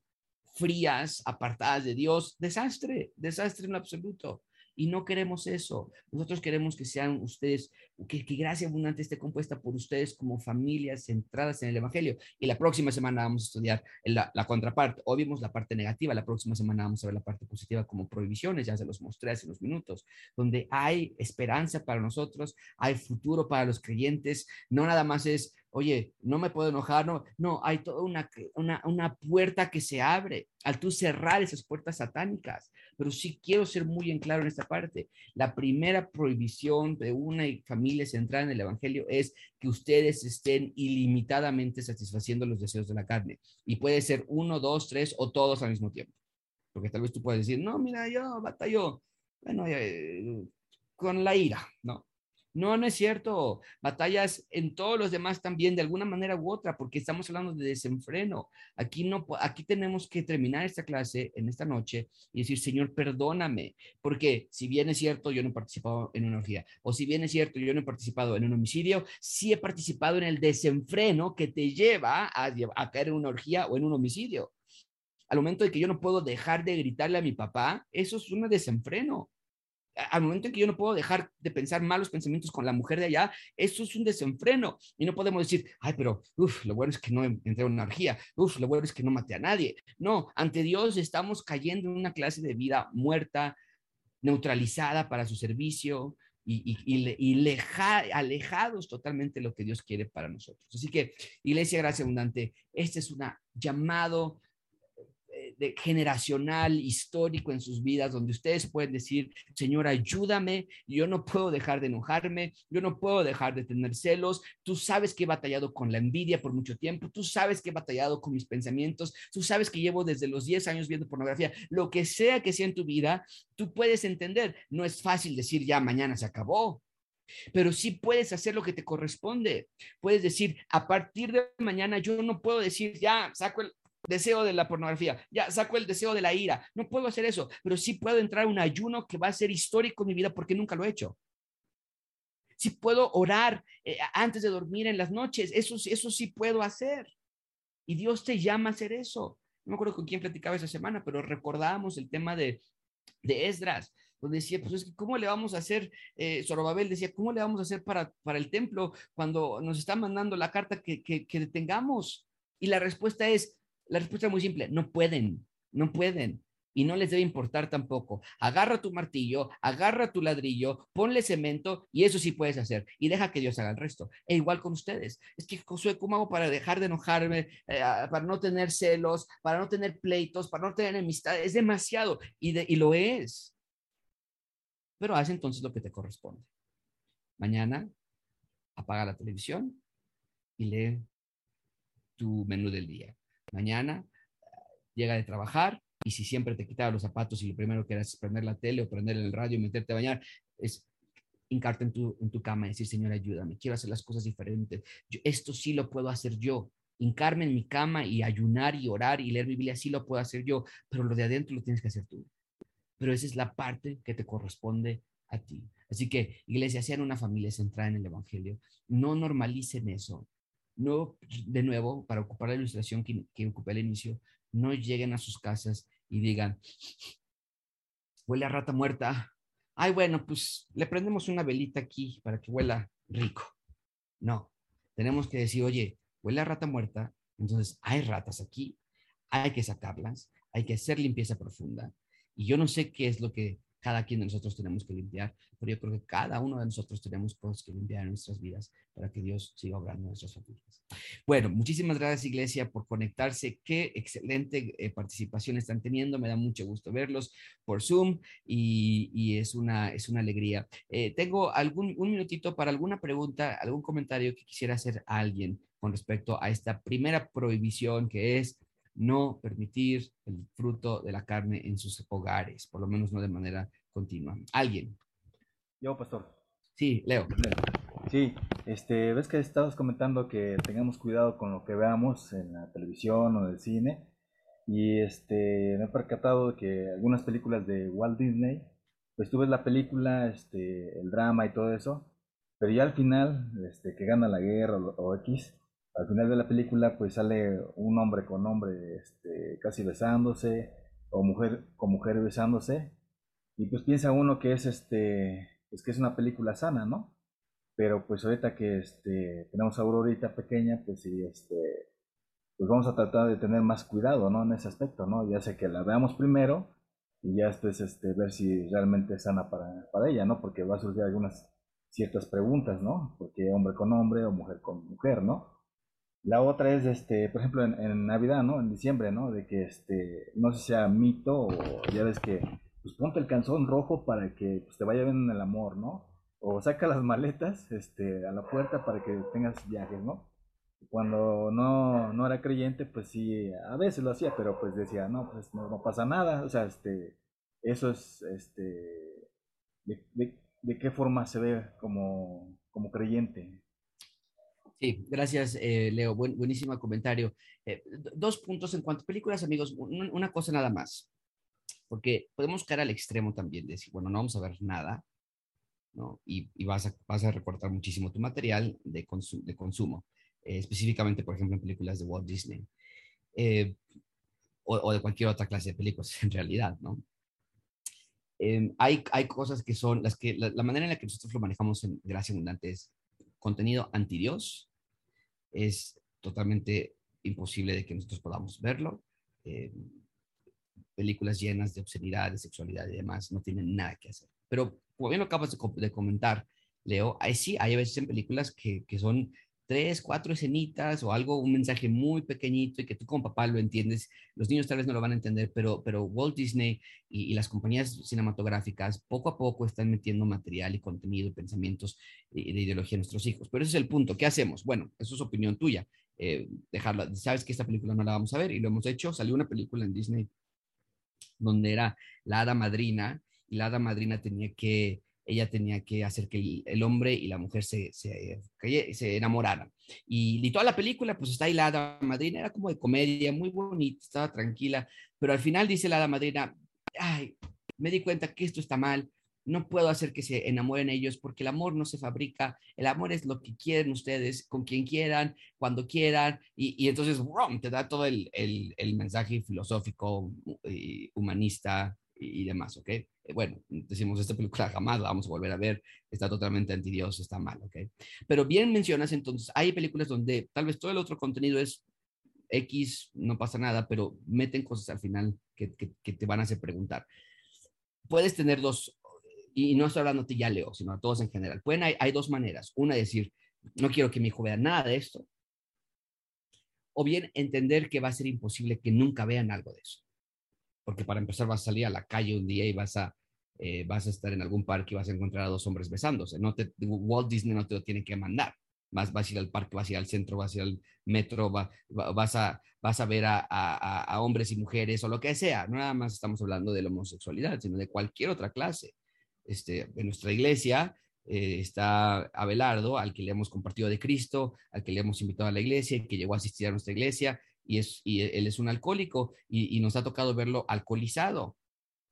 frías, apartadas de Dios. Desastre, desastre en absoluto. Y no queremos eso. Nosotros queremos que sean ustedes, que, que gracia abundante esté compuesta por ustedes como familias centradas en el Evangelio. Y la próxima semana vamos a estudiar la, la contraparte. Hoy vimos la parte negativa, la próxima semana vamos a ver la parte positiva como prohibiciones, ya se los mostré hace unos minutos, donde hay esperanza para nosotros, hay futuro para los creyentes. No nada más es oye, no me puedo enojar, no, no, hay toda una, una, una, puerta que se abre al tú cerrar esas puertas satánicas. Pero sí quiero ser muy en claro en esta parte. La primera prohibición de una familia centrada en el Evangelio es que ustedes estén ilimitadamente satisfaciendo los deseos de la carne. Y puede ser uno, dos, tres o todos al mismo tiempo. Porque tal vez tú puedes decir, no, mira, yo batallo, bueno, eh, con la ira, ¿no? No, no es cierto. Batallas en todos los demás también, de alguna manera u otra, porque estamos hablando de desenfreno. Aquí no, aquí tenemos que terminar esta clase en esta noche y decir, Señor, perdóname, porque si bien es cierto, yo no he participado en una orgía, o si bien es cierto, yo no he participado en un homicidio, sí he participado en el desenfreno que te lleva a, a caer en una orgía o en un homicidio. Al momento de que yo no puedo dejar de gritarle a mi papá, eso es un desenfreno al momento en que yo no puedo dejar de pensar malos pensamientos con la mujer de allá, eso es un desenfreno. Y no podemos decir, ay, pero uf, lo bueno es que no entré en una energía, uf, lo bueno es que no maté a nadie. No, ante Dios estamos cayendo en una clase de vida muerta, neutralizada para su servicio y, y, alejados totalmente de lo que Dios quiere para nosotros. Así que, Iglesia Gracia Abundante, este es un llamado generacional, histórico en sus vidas, donde ustedes pueden decir, Señor, ayúdame, yo no puedo dejar de enojarme, yo no puedo dejar de tener celos, tú sabes que he batallado con la envidia por mucho tiempo, tú sabes que he batallado con mis pensamientos, tú sabes que llevo desde los 10 años viendo pornografía, lo que sea que sea en tu vida, tú puedes entender, no es fácil decir ya mañana se acabó, pero sí puedes hacer lo que te corresponde. Puedes decir, a partir de mañana yo no puedo decir, ya, saco el, deseo de la pornografía, ya saco el deseo de la ira. No puedo hacer eso, pero sí puedo entrar en un ayuno que va a ser histórico en mi vida porque nunca lo he hecho. Sí puedo orar eh, antes de dormir en las noches, eso, eso sí puedo hacer. Y Dios te llama a hacer eso. No me acuerdo con quién platicaba esa semana, pero recordábamos el tema de, de Esdras, donde decía, pues es que, ¿cómo le vamos a hacer? Eh, Zorobabel decía, ¿cómo le vamos a hacer para, para el templo cuando nos está mandando la carta que, que, que detengamos? Y la respuesta es, la respuesta es muy simple, no pueden, no pueden. Y no les debe importar tampoco. Agarra tu martillo, agarra tu ladrillo, ponle cemento y eso sí puedes hacer. Y deja que Dios haga el resto. E igual con ustedes. Es que, Josué, ¿cómo hago para dejar de enojarme, eh, para no tener celos, para no tener pleitos, para no tener enemistad? Es demasiado. Y, y lo es. Pero haz entonces lo que te corresponde. Mañana apaga la televisión y lee tu menú del día mañana llega de trabajar y si siempre te quitaba los zapatos y lo primero que eras prender la tele o prender el radio y meterte a bañar, es hincarte en tu, en tu cama y decir, Señor, ayúdame, quiero hacer las cosas diferentes. esto sí lo puedo hacer yo. Hincarme en mi cama y ayunar y orar y leer Biblia, sí lo puedo hacer yo, pero lo de adentro lo tienes que hacer tú. Pero esa es la parte que te corresponde a ti. Así que, iglesia, sean una familia centrada en el Evangelio. No normalicen eso no, de nuevo, para ocupar la ilustración que, que ocupé al inicio, no lleguen a sus casas y digan, huele a rata muerta. Ay, bueno, pues le prendemos una velita aquí para que huela rico. No, tenemos que decir, oye, huele a rata muerta, entonces hay ratas aquí, hay que sacarlas, hay que hacer limpieza profunda. Y yo no sé qué es lo que cada quien de nosotros tenemos que limpiar, pero yo creo que cada uno de nosotros tenemos cosas que limpiar en nuestras vidas para que Dios siga obrando en nuestras familias. Bueno, muchísimas gracias Iglesia por conectarse. Qué excelente eh, participación están teniendo. Me da mucho gusto verlos por Zoom y, es, una, es una alegría. Eh, tengo algún un minutito para alguna pregunta, algún comentario que quisiera hacer a alguien con respecto a esta primera prohibición que es no permitir el fruto de la carne en sus hogares, por lo menos no de manera continua. ¿Alguien? Yo, pastor. Sí, Leo. Sí, este, ves que estabas comentando que tengamos cuidado con lo que veamos en la televisión o en el cine. Y este, me he percatado de que algunas películas de Walt Disney, pues tú ves la película, este, el drama y todo eso, pero ya al final, este, que gana la guerra o, o X, al final de la película pues sale un hombre con hombre este, casi besándose o mujer con mujer besándose y pues piensa uno que es este es que es una película sana no pero pues ahorita que este tenemos a Aurorita pequeña pues sí este pues vamos a tratar de tener más cuidado no en ese aspecto no ya sé que la veamos primero y ya después este ver si realmente es sana para, para ella no porque va a surgir algunas ciertas preguntas no porque hombre con hombre o mujer con mujer no la otra es, este, por ejemplo, en, Navidad, ¿no? En diciembre, ¿no? De que, este, no sé sea mito o ya ves que, pues ponte el canzón rojo para que pues, te vaya bien en el amor, ¿no? O saca las maletas, este, a la puerta para que tengas viajes, ¿no? Cuando no, no era creyente, pues sí, a veces lo hacía, pero pues decía, no, pues no, pasa nada, o sea, este, eso es, este, de, de qué forma se ve como, como creyente, Sí, gracias, eh, Leo. Buen, buenísimo comentario. Eh, dos puntos en cuanto a películas, amigos. Una, cosa nada más, porque podemos caer al extremo también de decir, bueno, no vamos a ver nada, ¿no? Y, vas, a, vas a recortar muchísimo tu material de, de consumo, eh, específicamente, por ejemplo, en películas de Walt Disney, o, de cualquier otra clase de películas, en realidad, ¿no? Em, hay, hay cosas que son las que, la, la, manera en la que nosotros lo manejamos en Gracia Abundante es contenido anti Dios, es totalmente imposible de que nosotros podamos verlo. Eh, películas llenas de obscenidad, de sexualidad y demás, no tienen nada que hacer. Pero como bien lo acabas de, comentar, Leo, ahí sí hay veces en películas que, que son tres, cuatro escenitas o algo, un mensaje muy pequeñito y que tú como papá lo entiendes. Los niños tal vez no lo van a entender, pero, pero Walt Disney y, las compañías cinematográficas poco a poco están metiendo material y contenido y pensamientos de, ideología a nuestros hijos. Pero ese es el punto. ¿Qué hacemos? Bueno, eso es opinión tuya. Eh, dejarla. Sabes que esta película no la vamos a ver y lo hemos hecho. Salió una película en Disney donde era la hada madrina y la hada madrina tenía que ella tenía que hacer que el, hombre y la mujer se, se, se enamoraran. Y, toda la película, pues está ahí la hada madrina, era como de comedia, muy bonita, estaba tranquila, pero al final dice la hada madrina, ay, me di cuenta que esto está mal, no puedo hacer que se enamoren ellos porque el amor no se fabrica, el amor es lo que quieren ustedes, con quien quieran, cuando quieran, y, y entonces ¡brum! te da todo el, el, el mensaje filosófico, y humanista y, y demás, ¿ok? Eh, bueno, decimos, esta película jamás la vamos a volver a ver, está totalmente anti Dios, está mal, ¿ok? Pero bien mencionas entonces, hay películas donde tal vez todo el otro contenido es X, no pasa nada, pero meten cosas al final que, que, te van a hacer preguntar. Puedes tener dos, y no estoy hablando a ti ya, Leo, sino a todos en general. Pueden, hay, hay dos maneras. Una, decir, no quiero que mi hijo vea nada de esto. O bien entender que va a ser imposible que nunca vean algo de eso porque para empezar vas a salir a la calle un día y vas a, eh, vas a estar en algún parque y vas a encontrar a dos hombres besándose. No te, Walt Disney no te lo tiene que mandar. Vas, a ir al parque, vas a ir al centro, vas a ir al metro, vas, a, ver a, hombres y mujeres o lo que sea. No nada más estamos hablando de la homosexualidad, sino de cualquier otra clase. Este, en nuestra iglesia eh, está Abelardo, al que le hemos compartido de Cristo, al que le hemos invitado a la iglesia, que llegó a asistir a nuestra iglesia, y, es, y él es un alcohólico y, nos ha tocado verlo alcoholizado.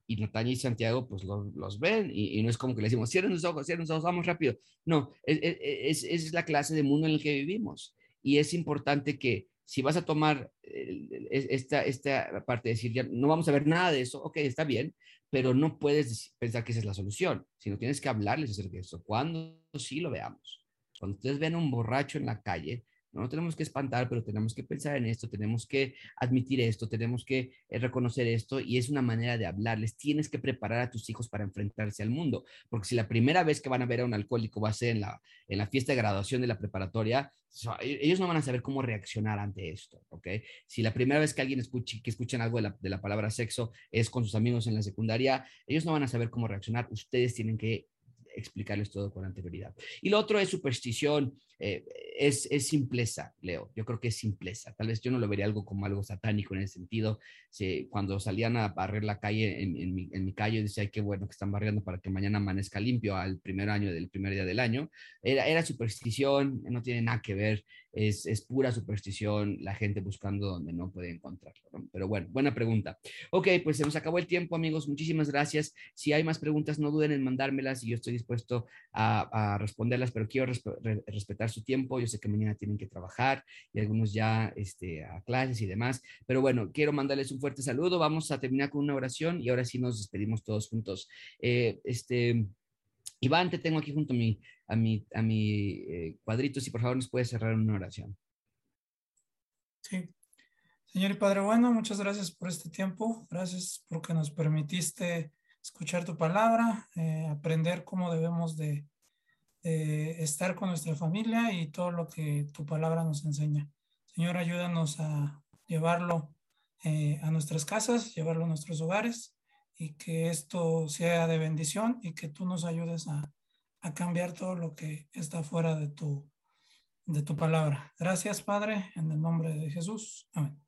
Y Natalia y Santiago pues los, ven y, no es como que le decimos, cierren los ojos, cierren los ojos, vamos rápido. No, es, es, la clase de mundo en el que vivimos. Y es importante que si vas a tomar esta, esta parte de decir, ya no vamos a ver nada de eso, ok, está bien, pero no puedes pensar que esa es la solución, sino tienes que hablarles acerca de eso. Cuando sí lo veamos. Cuando ustedes ven a un borracho en la calle, no tenemos que espantar, pero tenemos que pensar en esto, tenemos que admitir esto, tenemos que eh, reconocer esto y es una manera de hablarles. Tienes que preparar a tus hijos para enfrentarse al mundo, porque si la primera vez que van a ver a un alcohólico va a ser en la, en la fiesta de graduación de la preparatoria, e, ellos no van a saber cómo reaccionar ante esto, ¿ok? Si la primera vez que alguien escuche, que escuchen algo de la, de la palabra sexo es con sus amigos en la secundaria, ellos no van a saber cómo reaccionar. Ustedes tienen que explicarles todo con anterioridad. Y lo otro es superstición, eh, es, es, simpleza, Leo. Yo creo que es simpleza. Tal vez yo no lo vería algo como algo satánico en ese sentido. Si, cuando salían a barrer la calle en, en, mi, en mi, calle, decía, ay, qué bueno que están barriendo para que mañana amanezca limpio al primer año del primer día del año. Era, era superstición, no tiene nada que ver es, es, pura superstición, la gente buscando donde no puede encontrarlo. ¿no? Pero bueno, buena pregunta. Ok, pues se nos acabó el tiempo, amigos. Muchísimas gracias. Si hay más preguntas, no duden en mandármelas y yo estoy dispuesto a, a responderlas, pero quiero resp re su tiempo. Yo sé que mañana tienen que trabajar y algunos ya este, a clases y demás. Pero bueno, quiero mandarles un fuerte saludo. Vamos a terminar con una oración y ahora sí nos despedimos todos juntos. Eh, este. Iván, te tengo aquí junto a mi, a mi, a mi eh, cuadrito, si por favor nos puedes cerrar una oración. Sí. Señor y Padre bueno, muchas gracias por este tiempo, gracias porque nos permitiste escuchar tu palabra, eh, aprender cómo debemos de, de, estar con nuestra familia y todo lo que tu palabra nos enseña. Señor, ayúdanos a llevarlo eh, a nuestras casas, llevarlo a nuestros hogares y que esto sea de bendición y que tú nos ayudes a, a cambiar todo lo que está fuera de tu, de tu palabra. Gracias, Padre, en el nombre de Jesús. Amén.